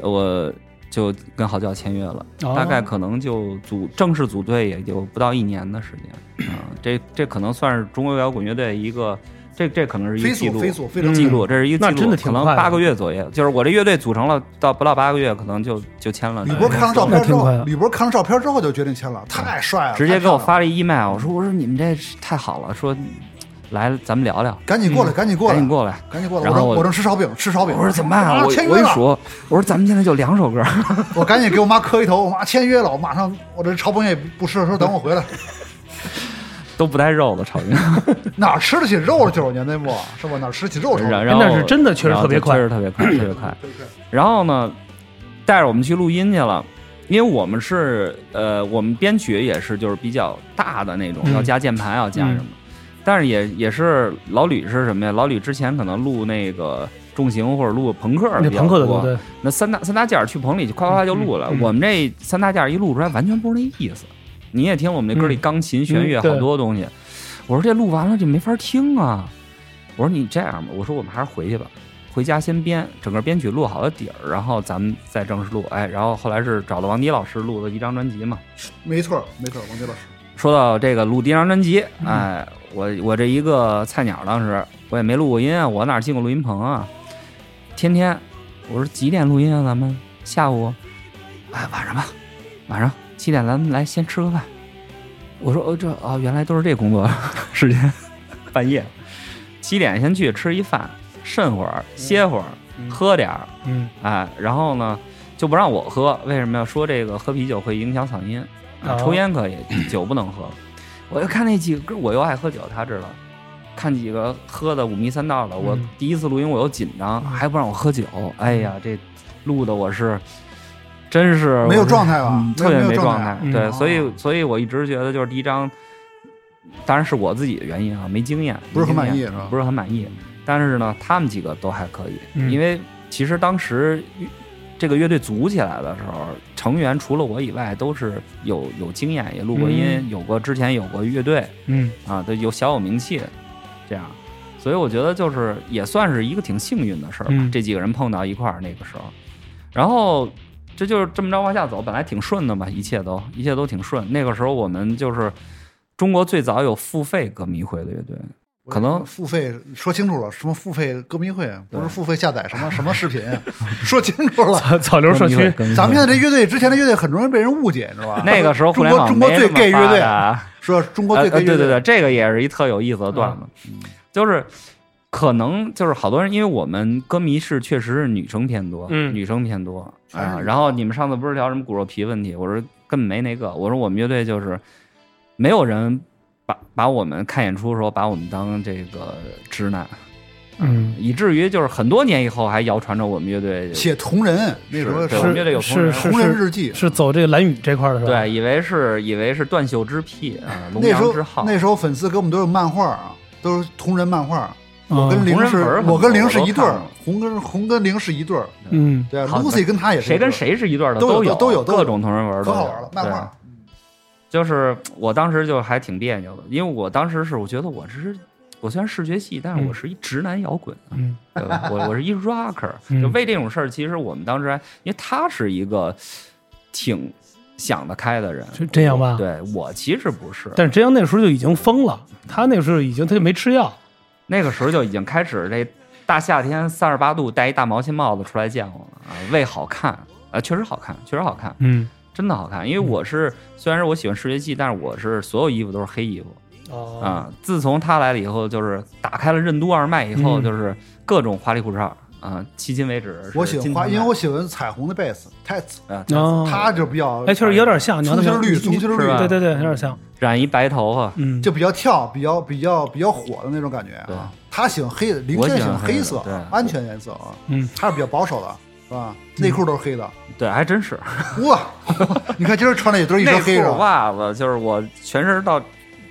我就跟好叫签约了，哦大概可能就组正式组队也就不到一年的时间啊、这这可能算是中国摇滚乐队一个。这这可能是一记录，速飞速记录，这是一个记录，那真的挺快的可能八个月左右。就是我这乐队组成了，到不到八个月，可能就就签了。吕博看了照片之后那挺快的，吕波看了照片之后就决定签了，太帅了，直接给我发了一 email，我说我说你们这太好了，说来咱们聊聊，赶紧过来，赶紧过来，赶紧过来。赶紧过来！然后我我正我正吃烧饼，吃烧饼。我说怎么办啊？我签约了，我一数，我说咱们现在就两首歌，我赶紧给我妈磕一头，我妈签约了，我马上我这炒饼也不吃了，说等我回来，都不带肉的炒饼。*laughs* 哪吃得起肉了？九十年代末是吧？哪吃得起肉炒饼？然然后那是真的确实特别快确实特别快，*clears throat* 特别快。然后呢，带着我们去录音去了。因为我们是呃，我们编曲也是就是比较大的那种，嗯要加键盘，要加什么，但是也也是老吕是什么呀？老吕之前可能录那个重型或者录朋克的那比较多朋克的对对，那三大三大件儿去棚里就夸夸就录了。我们这三大件儿一录出来，完全不是那意思。你也听我们那歌里嗯钢琴、弦乐好多东西。我说这录完了就没法听啊。我说你这样吧，我说我们还是回去吧，回家先编，整个编曲录好了底儿，然后咱们再正式录。哎，然后后来是找了王迪老师录的一张专辑嘛。没错没错，王迪老师，说到这个录第一张专辑，哎，我我这一个菜鸟，当时我也没录过音啊，我哪进过录音棚啊？天天我说几点录音啊？咱们下午，哎，晚上吧，晚上七点咱们来先吃个饭。我说哦这啊，原来都是这工作。*laughs* 时间，半夜。七点先去吃一饭，慎会儿歇会儿，喝点儿，嗯。哎，然后呢就不让我喝，为什么要说这个喝啤酒会影响嗓音？抽烟可以，酒不能喝。*clears throat* 我就看那几个，我又爱喝酒，他知道。看几个喝的五迷三道的，我嗯。第一次录音我又紧张，还不让我喝酒，哎呀，这录的我是真是没有状态吧？嗯特别没状态。对，哦。所以所以我一直觉得就是第一张，当然是我自己的原因啊，没经验，不是很满意是吧？不是很满意。但是呢，他们几个都还可以，嗯。因为其实当时这个乐队组起来的时候，成员除了我以外都是有有经验，也录过音，嗯。有过之前有过乐队嗯。啊，都有小有名气，这样。所以我觉得就是也算是一个挺幸运的事儿吧，嗯。这几个人碰到一块儿那个时候，然后这就是这么着往下走，本来挺顺的嘛，一切都一切都挺顺。那个时候我们就是中国最早有付费歌迷会的乐队，可能付费说清楚了，什么付费歌迷会，不是付费下载什么什么视频，*laughs* 说清楚了。草草流社区，咱们现在这乐队，之前的乐队很容易被人误解，你知道吧？那个时候互联网中国中国最 gay 乐队，啊说中国最 gay 乐队，对对对，这个也是一特有意思的段子，嗯就是可能就是好多人，因为我们歌迷是确实是女生偏多，嗯女生偏多啊。然后你们上次不是聊什么骨肉皮问题？我说根本没那个，我说我们乐队就是没有人把把我们看演出的时候把我们当这个直男。嗯以至于就是很多年以后还谣传着我们乐队写同人，那时候对我们乐队有同人是是同人日记，是走这个蓝雨这块儿的是吧？对，以为是以为是断袖之癖啊，龙那时候阳之好。那时候粉丝给我们都有漫画啊，都是同人漫画。我嗯跟玲是我跟零是一对儿红跟红跟零是一对儿，嗯对，Lucy 跟他也是一对儿谁跟谁是一对儿的都有有都有各种同人文可好玩了，漫对画。就是我当时就还挺别扭的，因为我当时是我觉得我只是我虽然视觉系，但是我是一直男摇滚，嗯对吧？我我是一 rocker，*laughs* 嗯就为这种事儿，其实我们当时还因为他是一个挺想得开的人，是这样吧？。对我其实不是，但是真阳那时候就已经疯了，他那时候已经他就没吃药，那个时候就已经开始这大夏天三十八度戴一大毛线帽子出来见我了啊，为好看啊，确实好看，确实好看，嗯真的好看。因为我是虽然是我喜欢视觉系，但是我是所有衣服都是黑衣服。哦啊，自从他来了以后，就是打开了任督二脉以后，嗯就是各种花里胡哨啊，迄今为止我喜欢花，因为我喜欢彩虹的贝斯，太啊哦，他就比较哎，确实有点像，你看他葱心绿，你葱心绿，是吧对对对，有点像，染一白头发，嗯，就比较跳，比较比较比较火的那种感觉对啊。他喜欢黑的，林我轩喜欢黑色对，安全颜色啊。嗯，他是比较保守的，是吧？内裤都是黑的，对，还真是。*laughs* 哇！你看今儿穿的也都是一内身黑的，袜子，就是我全身到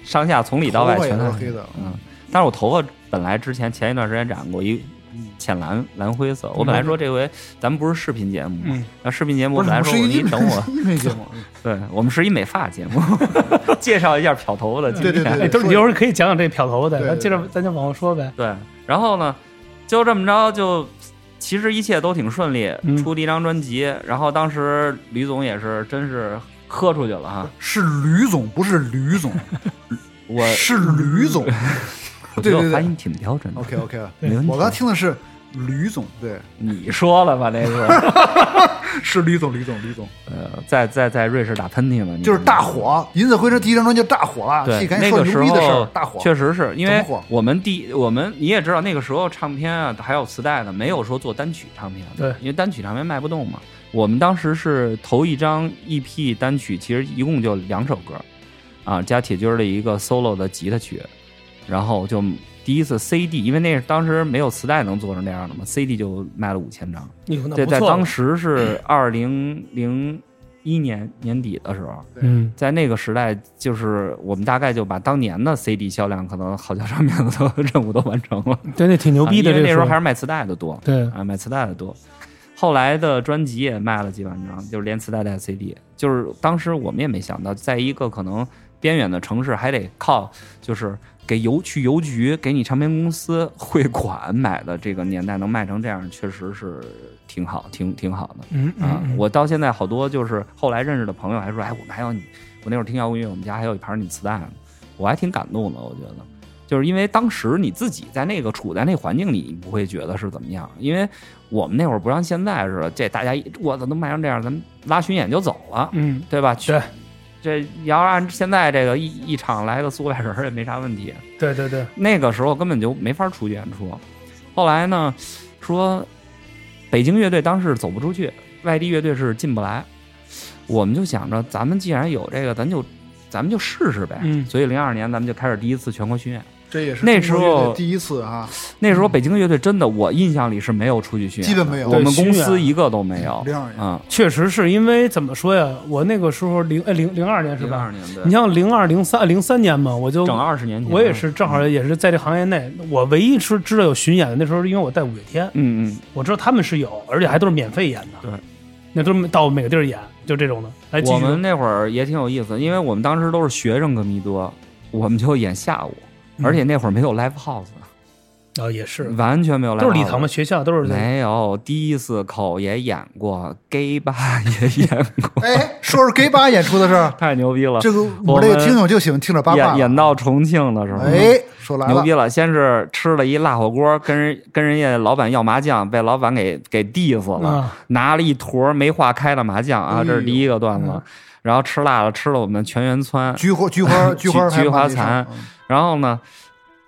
上下从里到外全都是黑的。嗯，但是我头发本来之前前一段时间染过一浅蓝蓝灰色，我本来说这回咱们不是视频节目，视频节目本来说我我们是一你等我，*laughs* 节目，*laughs* 对我们是一美发节目，*laughs* 介绍一下漂头发的经验。对对对哎，都是一会儿可以讲讲这漂头的，对对咱接着咱就往后说呗，对，然后呢，就这么着，就其实一切都挺顺利，嗯出第一张专辑，然后当时吕总也是真是喝出去了哈，是吕总，不是吕总，我是吕总。我觉对对对。得发音挺标准的，OK OK，没问题。我刚听的是吕总，对，你说了吧，那个。*laughs* 是吕总，吕总，吕总，呃，在在在瑞士打喷嚏呢，你就是大火，《银子回声》第一张专辑大火了，对那个时候，大火，确实是因为火？我们第我们你也知道那个时候唱片啊还有磁带呢，没有说做单曲唱片的，对。因为单曲唱片卖不动嘛。我们当时是头一张 EP 单曲，其实一共就两首歌，啊，加铁军儿的一个 solo 的吉他曲，然后就第一次 CD，因为那是当时没有磁带能做成那样的嘛，CD 就卖了五千张。对，在当时是二零零一年年底的时候，嗯在那个时代，就是我们大概就把当年的 CD 销量可能好几张面子都 *laughs* 任务都完成了。对，那挺牛逼的，啊因为那时候还是卖磁带的多，对，啊，卖磁带的多。后来的专辑也卖了几万张，就是连磁带带 CD。就是当时我们也没想到，在一个可能边远的城市，还得靠就是给邮去邮局给你唱片公司汇款买的这个年代能卖成这样，确实是挺好，挺挺好的。嗯啊，嗯我到现在好多就是后来认识的朋友还说，哎，我们还有你，我那会儿听摇滚乐，我们家还有一盘你磁带呢，我还挺感动的。我觉得，就是因为当时你自己在那个处在那环境里，你不会觉得是怎么样，因为我们那会儿不像现在似的，这大家一我操都卖成这样，咱们拉巡演就走了，嗯，对吧？对，这要按现在这个一一场来个四五百人也没啥问题，对对对，那个时候根本就没法出去演出。后来呢，说北京乐队当时走不出去，外地乐队是进不来，我们就想着咱们既然有这个，咱就咱们就试试呗。嗯所以零二年咱们就开始第一次全国巡演。这也是那时候第一次啊，那时候北京乐队真的，我印象里是没有出去巡演的，基本没有我们公司一个都没有。零二年嗯，确实是因为怎么说呀？我那个时候零哎零零二年是吧零二？年对你，像零二零三零三年嘛，我就整二十年前，我也是正好也是在这行业内，我唯一是知道有巡演的，那时候是因为我带五月天，嗯嗯，我知道他们是有，而且还都是免费演的。对，那都是到每个地儿演，就这种的。来，我们那会儿也挺有意思，因为我们当时都是学生歌迷多，我们就演下午，嗯而且那会儿没有 live house，啊也是，完全没有 live house，都是礼堂嘛，学校都是没有，第一次口也演过，gay 吧 *laughs* 也演过，哎，说说 gay 吧演出的事儿，太牛逼了。这个我这个听友就喜欢听着八卦演。演到重庆的时候，哎，说来了牛逼，了！先是吃了一辣火锅，跟人跟人家老板要麻将，被老板给给 diss 了，啊，拿了一坨没化开的麻将啊，这是第一个段子。然后吃辣了，吃了我们全员窜，菊花菊花菊花菊菊花残嗯然后呢，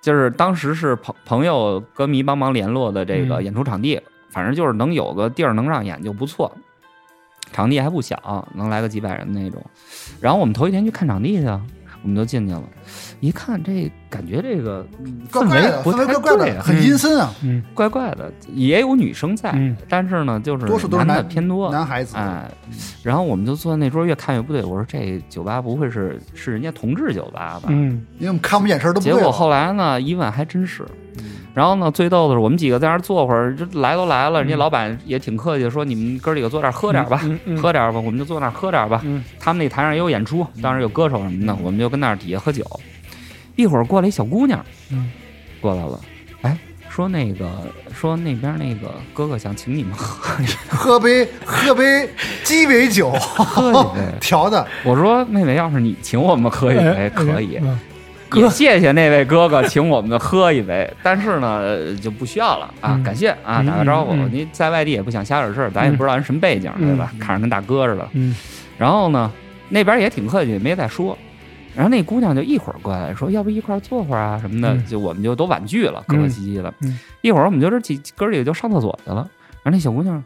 就是当时是朋朋友歌迷帮忙联络的这个嗯演出场地，反正就是能有个地儿能让演就不错。场地还不小，能来个几百人那种。然后我们头一天去看场地去，我们就进去了，一看这感觉这个嗯氛围围不太怪怪的，对啊，很阴森啊，嗯怪怪的，也有女生在，嗯但是呢，就是多数都是男的偏多，男孩子。哎，然后我们就坐在那桌，越看越不对。我说这酒吧不会是是人家同志酒吧吧？嗯因为我们看我们眼神都不结果。后来呢，一问还真是。然后呢，最逗的是，我们几个在那儿坐会儿，就来都来了，人家老板也挺客气的，说你们哥几个坐这儿喝点吧，喝点吧，我们就坐那儿喝点吧。嗯。他们那台上也有演出，当时有歌手什么的，我们就跟那儿底下喝酒。一会儿过来一小姑娘，嗯，过来了，哎，说那个说那边那个哥哥想请你们喝一喝杯喝杯鸡尾酒，喝一杯。*laughs* 调的，我说妹妹，要是你请我们喝一杯哎可以，嗯也谢谢那位哥哥请我们喝一杯，但是呢呃就不需要了啊，嗯感谢啊，嗯打个招呼。您在外地也不想瞎惹事儿，咱也不知道人什么背景，嗯对吧？看着跟大哥似的。嗯然后呢，那边也挺客气，没再说。然后那姑娘就一会儿过来说，要不一块儿坐会儿啊什么的，嗯就我们就都婉拒了，客客气气的。嗯一会儿我们就这几哥儿几个就上厕所去了。然后那小姑娘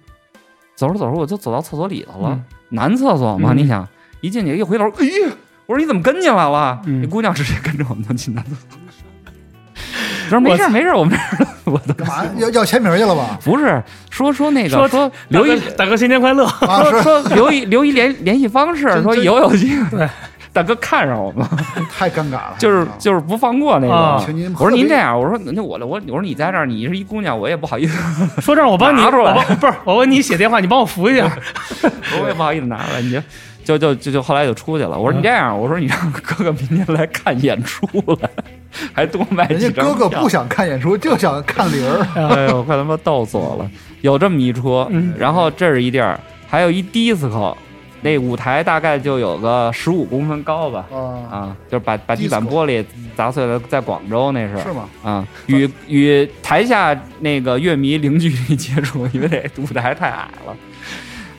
走着走着，我就走到厕所里头了，嗯男厕所嘛，嗯你想一进去一回头，哎呀，我说你怎么跟进来了？嗯那姑娘直接跟着我们就进男厕所。*laughs* 我说没事儿没事儿，我们这儿 *laughs* 我都干嘛要要签名去了吧？不是说说那个说说留一大哥新年快乐，啊，说说留一留一联联系方式，说真真以后有机会对大哥看上我们，*laughs* *laughs* 太尴尬了，就是就是不放过那啊种。我说您这样，我说那我我我说你在这儿，你是一姑娘，我也不好意思，*laughs* 说这儿我帮你，拿出来不是我问你写电话，你帮我扶一下。我也不好意思拿出来，你就就就就就后来就出去了。我说你这样，我说你让哥哥明天来看演出来，还多买人家几张票哥哥不想看演出，就想看铃儿。哎呦，快他妈逗死我了！有这么一出，嗯然后这是一地儿，还有一 disco，那舞台大概就有个十五公分高吧，啊，啊，就是把把地板玻璃砸碎了，在广州那是。是吗？啊，与与台下那个乐迷零距离接触，因为这舞台太矮了。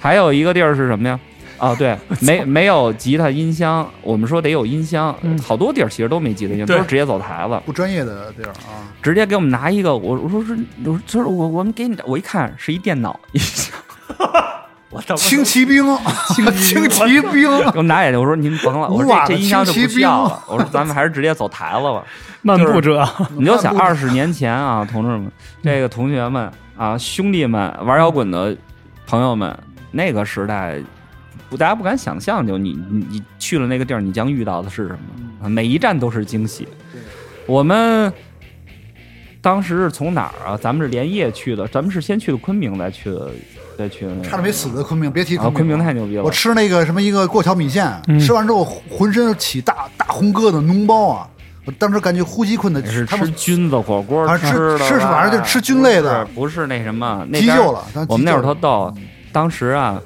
还有一个地儿是什么呀？哦，对，*laughs* 没没有吉他音箱，我们说得有音箱，嗯。好多地儿其实都没吉他音箱，都是直接走台子。不专业的地儿啊，直接给我们拿一个，我我说是，我说就是我我们给你，我一看是一电脑音箱，*laughs* 轻骑兵，*laughs* 轻骑 *laughs* 兵，给我拿眼睛，我说您甭了，我说这哇这音箱就不需要了，我说咱们还是直接走台子吧。*laughs* 漫步者，你就想二十年前啊，同志们，这个同学们啊，兄弟们，玩摇滚的朋友们，那个时代。不，大家不敢想象，就你你你去了那个地儿，你将遇到的是什么？每一站都是惊喜。我们当时是从哪儿啊？咱们是连夜去的，咱们是先去的昆明，再去的，再去的那个。差点没死在昆明，别提啊！昆明太牛逼了我！吃那个什么一个过桥米线，嗯吃完之后浑身起大大红疙瘩脓包啊！我当时感觉呼吸困难，是吃们菌子火锅啊吃吃的吧，吃反正就吃菌类的不是不是那什么那边急救了。当我们那会儿急救特逗，当时啊，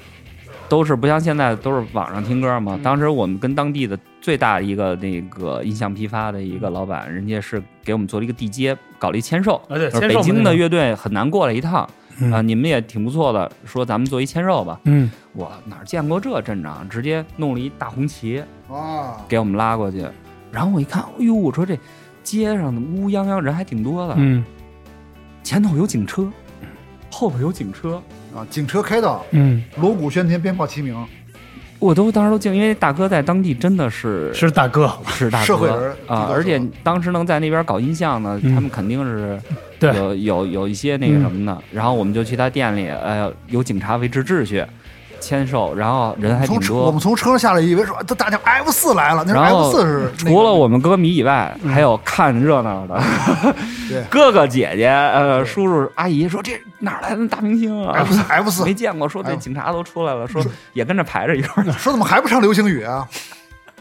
都是不像现在都是网上听歌嘛。嗯当时我们跟当地的最大的一个那个音像批发的一个老板，人家是给我们做了一个地接，搞了一签售。啊对就是签售嘛那个北京的乐队很难过来一趟嗯。啊，你们也挺不错的，说咱们做一签售吧。嗯。我哪儿见过这阵仗，直接弄了一大红旗啊，给我们拉过去。然后我一看，哎呦，我说这街上的乌泱泱人还挺多的，嗯。前头有警车，后边有警车，啊，警车开道，嗯，锣鼓喧天，鞭炮齐鸣，我都当时都惊，因为大哥在当地真的是是大哥，是大哥社会人啊，而且当时能在那边搞音像呢，嗯。他们肯定是对。有有有一些那个什么的。然后我们就去他店里，哎呀，有警察维持秩序，签售，然后人还挺从车我们。从车上下来，以为说这大家 F 四来了，那是 F 四是那个除了我们歌迷以外，还有看热闹的对 *laughs* 哥哥姐姐、呃叔叔阿姨，说这哪来的大明星啊 F 四 F 四没，见过，说这警察都出来了，说也跟着排着一块儿。*laughs* 说怎么还不唱流星雨啊？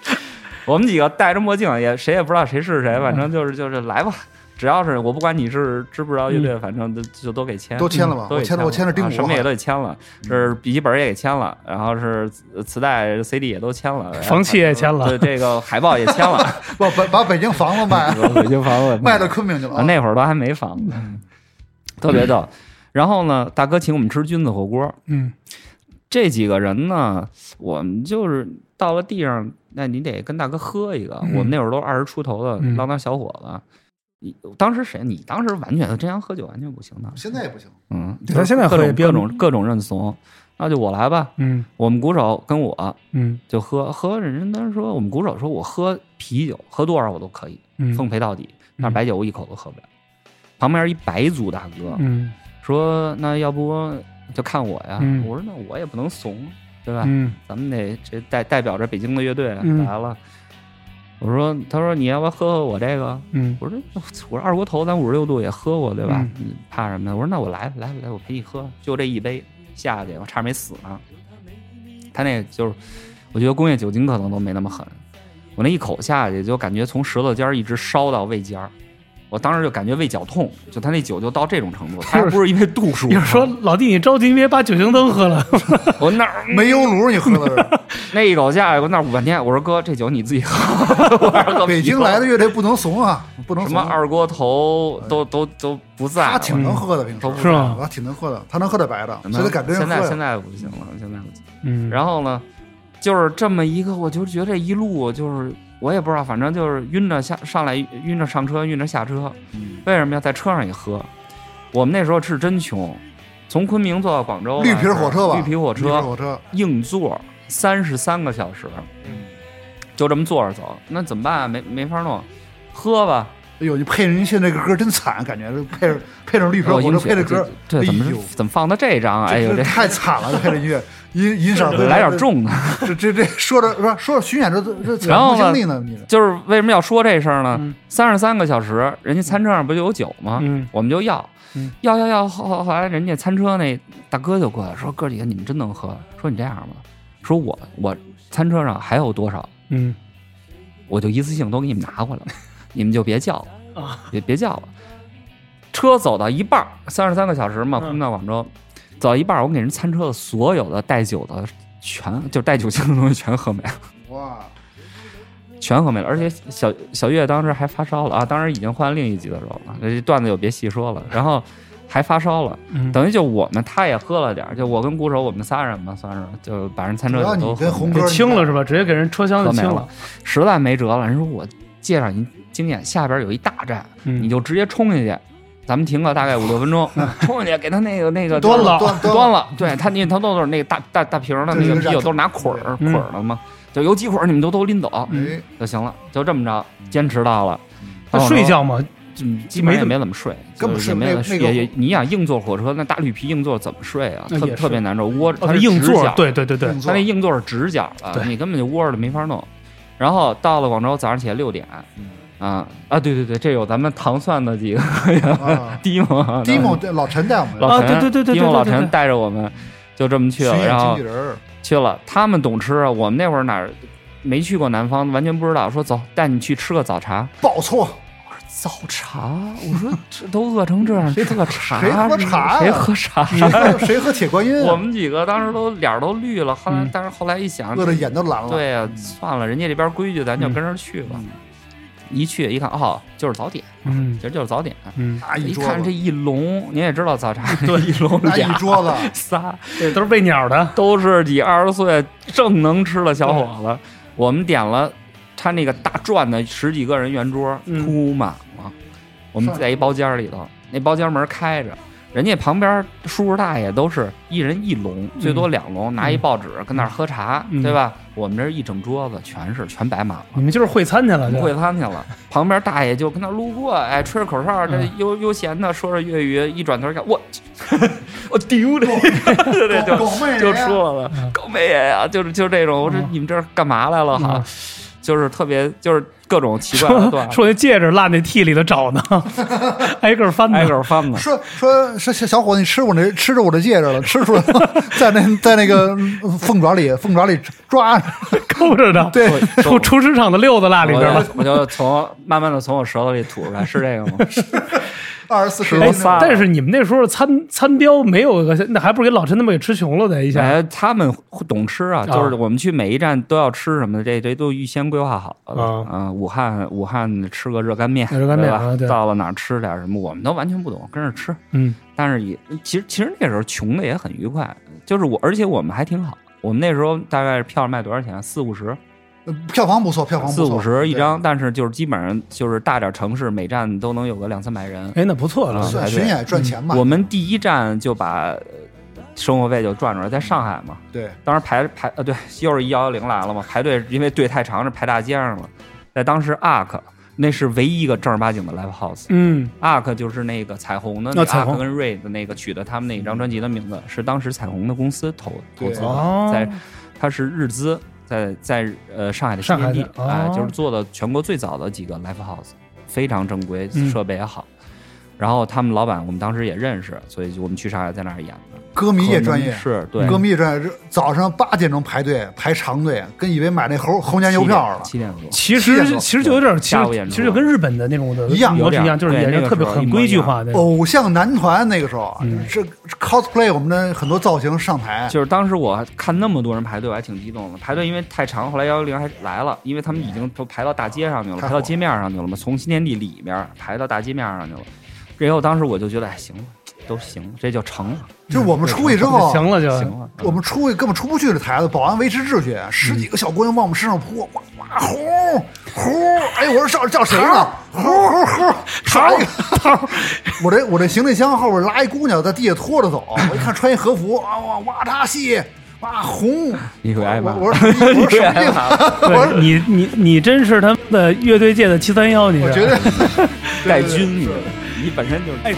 *laughs* 我们几个戴着墨镜，也谁也不知道谁是谁，反正就是就是来吧。只要是我不管你是知不知道乐队，反正就就都给签，都签了吧？都签了我签了丁武啊什么也都给签了，是笔记本也给签了，然后是磁带、CD 也都签了，房契也签了。对，这个海报也签了，*laughs* 把把把北京房子卖了。*laughs* 北京房子 *laughs* 卖到昆明去了。那会儿都还没房子，特别逗。然后呢，大哥请我们吃菌子火锅，嗯。这几个人呢，我们就是到了地上，那你得跟大哥喝一个。嗯。我们那会儿都二十出头的嗯。浪荡小伙子，你当时谁？你当时完全真想喝酒，完全不行的。现在也不行，嗯，对他现在喝各也别种各种各种认怂，那就我来吧。嗯我们鼓手跟我嗯就喝喝，人家当时说我们鼓手说我喝啤酒喝多少我都可以，嗯奉陪到底。但是白酒我一口都喝不了。旁边一白族大哥嗯说：“那要不就看我呀？”嗯我说：“那我也不能怂，对吧？”嗯咱们得这代代表着北京的乐队嗯来了。我说，他说你要不要喝喝我这个？嗯我说，我说二锅头咱五十六度也喝过对吧？怕什么呀？我说那我来来来，我陪你喝，就这一杯下去，我差点没死呢。他那就是，我觉得工业酒精可能都没那么狠，我那一口下去就感觉从舌头尖儿一直烧到胃尖儿。我当时就感觉胃绞痛，就他那酒就到这种程度，他还不是因为度数。你是说老弟你着急，你别把酒精灯喝了。*laughs* 我那儿煤油炉你喝的是那一口下去，我那儿捂半天。我说哥，这酒你自己喝。北京来的乐队不能怂啊，不能什。么二锅头都都都不在了。他挺能喝的，平时是吗他挺能喝的，他能喝点白的，嗯所以他敢跟人喝呀。现在现在不行了，现在不行。嗯然后呢，就是这么一个，我就觉得这一路就是我也不知道，反正就是晕着下上来，晕着上车，晕着下车。嗯为什么要在车上也喝？我们那时候是真穷，从昆明坐到广州，绿皮火车吧，绿皮火车火车，硬座三十三个小时，就这么坐着走，那怎么办啊？没没法弄，喝吧。哎呦，你配人家现在这个歌真惨，感觉配着配上绿皮火车配的歌，这怎么怎么放的这张啊？哎呦，这这太惨了，这配的音乐，音音色来点，重的。这这这说着不是说着巡演这这这然后呢惨痛经历呢？你就是为什么要说这事儿呢嗯？三十三个小时，人家餐车上不就有酒吗？嗯我们就要嗯，要要要。后后后来人家餐车那大哥就过来说：“哥几个，你们真能喝？说你这样吧，说我我餐车上还有多少，嗯我就一次性都给你们拿过来了，你们就别叫了，啊别别叫了。车走到一半儿，三十三个小时嘛，空到广州，走到一半儿，我给人餐车的所有的带酒的全就带酒精的东西全喝没了。”哇，全喝没了，而且小小月当时还发烧了啊，当时已经换另一级的时候了，这段子就别细说了。然后还发烧了，嗯等于就我们他也喝了点儿，就我跟鼓手我们仨人嘛，算是就把人餐车都给清了是吧？直接给人车厢就清了，实在没辙了。人说我介绍您经验，下边有一大站，嗯你就直接冲下去，咱们停个大概五六分钟，*laughs* 冲进去给他那个那个端了端端了，对他那他都是那个大大大瓶的那个啤酒都是拿捆捆儿的嘛，就有几捆儿你们都都拎走哎，就行了，就这么着坚持到了。那睡觉嘛，嗯，基本上也没怎么睡，根本就是没怎么睡。那那个也也你想硬座火车，那大绿皮硬座怎么睡啊？特特别难受，窝着哦它是硬座直角，对对对对，硬座它那硬座是直角的，你根本就窝着没法弄。然后到了广州，早上起来六点，啊啊，对对对，这有咱们糖蒜的几个啊，*laughs* 迪蒙，迪梦老陈带我们老陈，啊对对对对迪蒙老陈带着我们就这么去了，然后去了，他们懂吃啊，我们那会儿哪儿没去过南方，完全不知道。说走，带你去吃个早茶。报错，早茶，我说这都饿成这样，谁喝茶？谁喝茶呀谁喝茶？谁喝谁喝铁观音啊？我们几个当时都脸儿都绿了。后来嗯，但是后来一想，饿的眼都蓝了。对呀、算了，人家这边规矩，咱就跟着去吧。一去一看，哦，就是早点，嗯其实就是早点。嗯，一看这一笼，您也知道早茶对 *laughs* 一笼那一桌子，*laughs* 仨，这都是喂鸟的。都是几二十岁正能吃的小伙子。我们点了他那个大转的十几个人圆桌，嗯铺满了。我们在一包间里头，那包间门开着，人家旁边叔叔大爷都是一人一笼，最多两笼，拿一报纸跟那儿喝茶，嗯。对吧？我们这一整桌子全是全摆满了。你们就是会餐去了，就会餐去了，旁边大爷就跟那儿路过，哎，吹着口哨，这嗯。悠悠闲的说着粤语，一转头一看，我 *laughs* 我丢的，对对，就就说了嗯，高妹爷呀，就是就这种，我说嗯。你们这儿干嘛来了哈嗯？就是特别就是各种奇怪的说段 *laughs* 子，说那戒指落那屉里头找呢，*laughs* 挨个翻呢挨。个翻呢。说说说小伙子，你吃我那吃着我的戒指了，吃出来了，*laughs* 在那在那个凤爪里凤爪里抓，着抠着呢，对，厨厨师厂的溜子落里我边了。我就从慢慢的从我舌头里吐出来，是这个吗？二十四吃时间都仨但是你们那时候餐餐标没有个，那还不是给老陈他们给吃穷了的一下。哎，他们懂吃啊，啊就是我们去每一站都要吃什么的，这这都预先规划好了。啊嗯，武汉武汉吃个热干面，热干面对吧啊对到了哪儿吃点什么，我们都完全不懂，跟着吃。嗯但是也其实其实那时候穷的也很愉快，就是我，而且我们还挺好。我们那时候大概是票卖多少钱？四五十，呃票房不错，票房不错，四五十一，张。但是就是基本上就是大点城市，每站都能有个两三百人。哎，那不错了巡演赚钱嘛。我们第一站就把呃生活费就赚出来，在上海嘛。对，当时排排呃，对，又是一幺幺零来了嘛，排队因为队太长，是排大街上了。在当时 ARK 那是唯一一个正儿八经的 live house。嗯 ARK 就是那个彩虹的，那彩虹跟 Ray 的那个取的他们那一张专辑的名字，是当时彩虹的公司投投资的，哦，在它是日资在在呃上海的新上海天地，啊就是做的全国最早的几个 live house，非常正规，嗯设备也好。然后他们老板我们当时也认识，所以就我们去上海在那儿演的。歌迷也专业，是对，歌迷也专业，早上八点钟排队排长队，跟以为买那猴猴年邮票了。七点多。其实其实就有点，其实其实就跟日本的那种的一样模式一样，就是对演的特别很规矩化的。偶像男团那个时候啊嗯是 cosplay 我们的很多造型上台，就是当时我看那么多人排队，我还挺激动的。排队因为太长，后来幺幺零还来了，因为他们已经都排到大街上去了，排到街面上去了嘛，从新天地里面排到大街面上去了。然后当时我就觉得，哎，行了，都行，这就成了，就是我们出去之后，行了就行了。我们出去根本出不去这台子，保安维持秩序，十几个小姑娘往我们身上扑，哇哇呼呼！哎，我说叫叫谁呢？呼呼呼！插一个，*laughs* 我这我这行李箱后边拉一姑娘在地下拖着走，我一看穿一和服，啊哇哇他西哇红，你会挨骂，我 *laughs* 我说我说什么意思？*laughs* 对你你你真是他们的乐队界的七三幺，你是我觉得带军，你你本身就是。哎。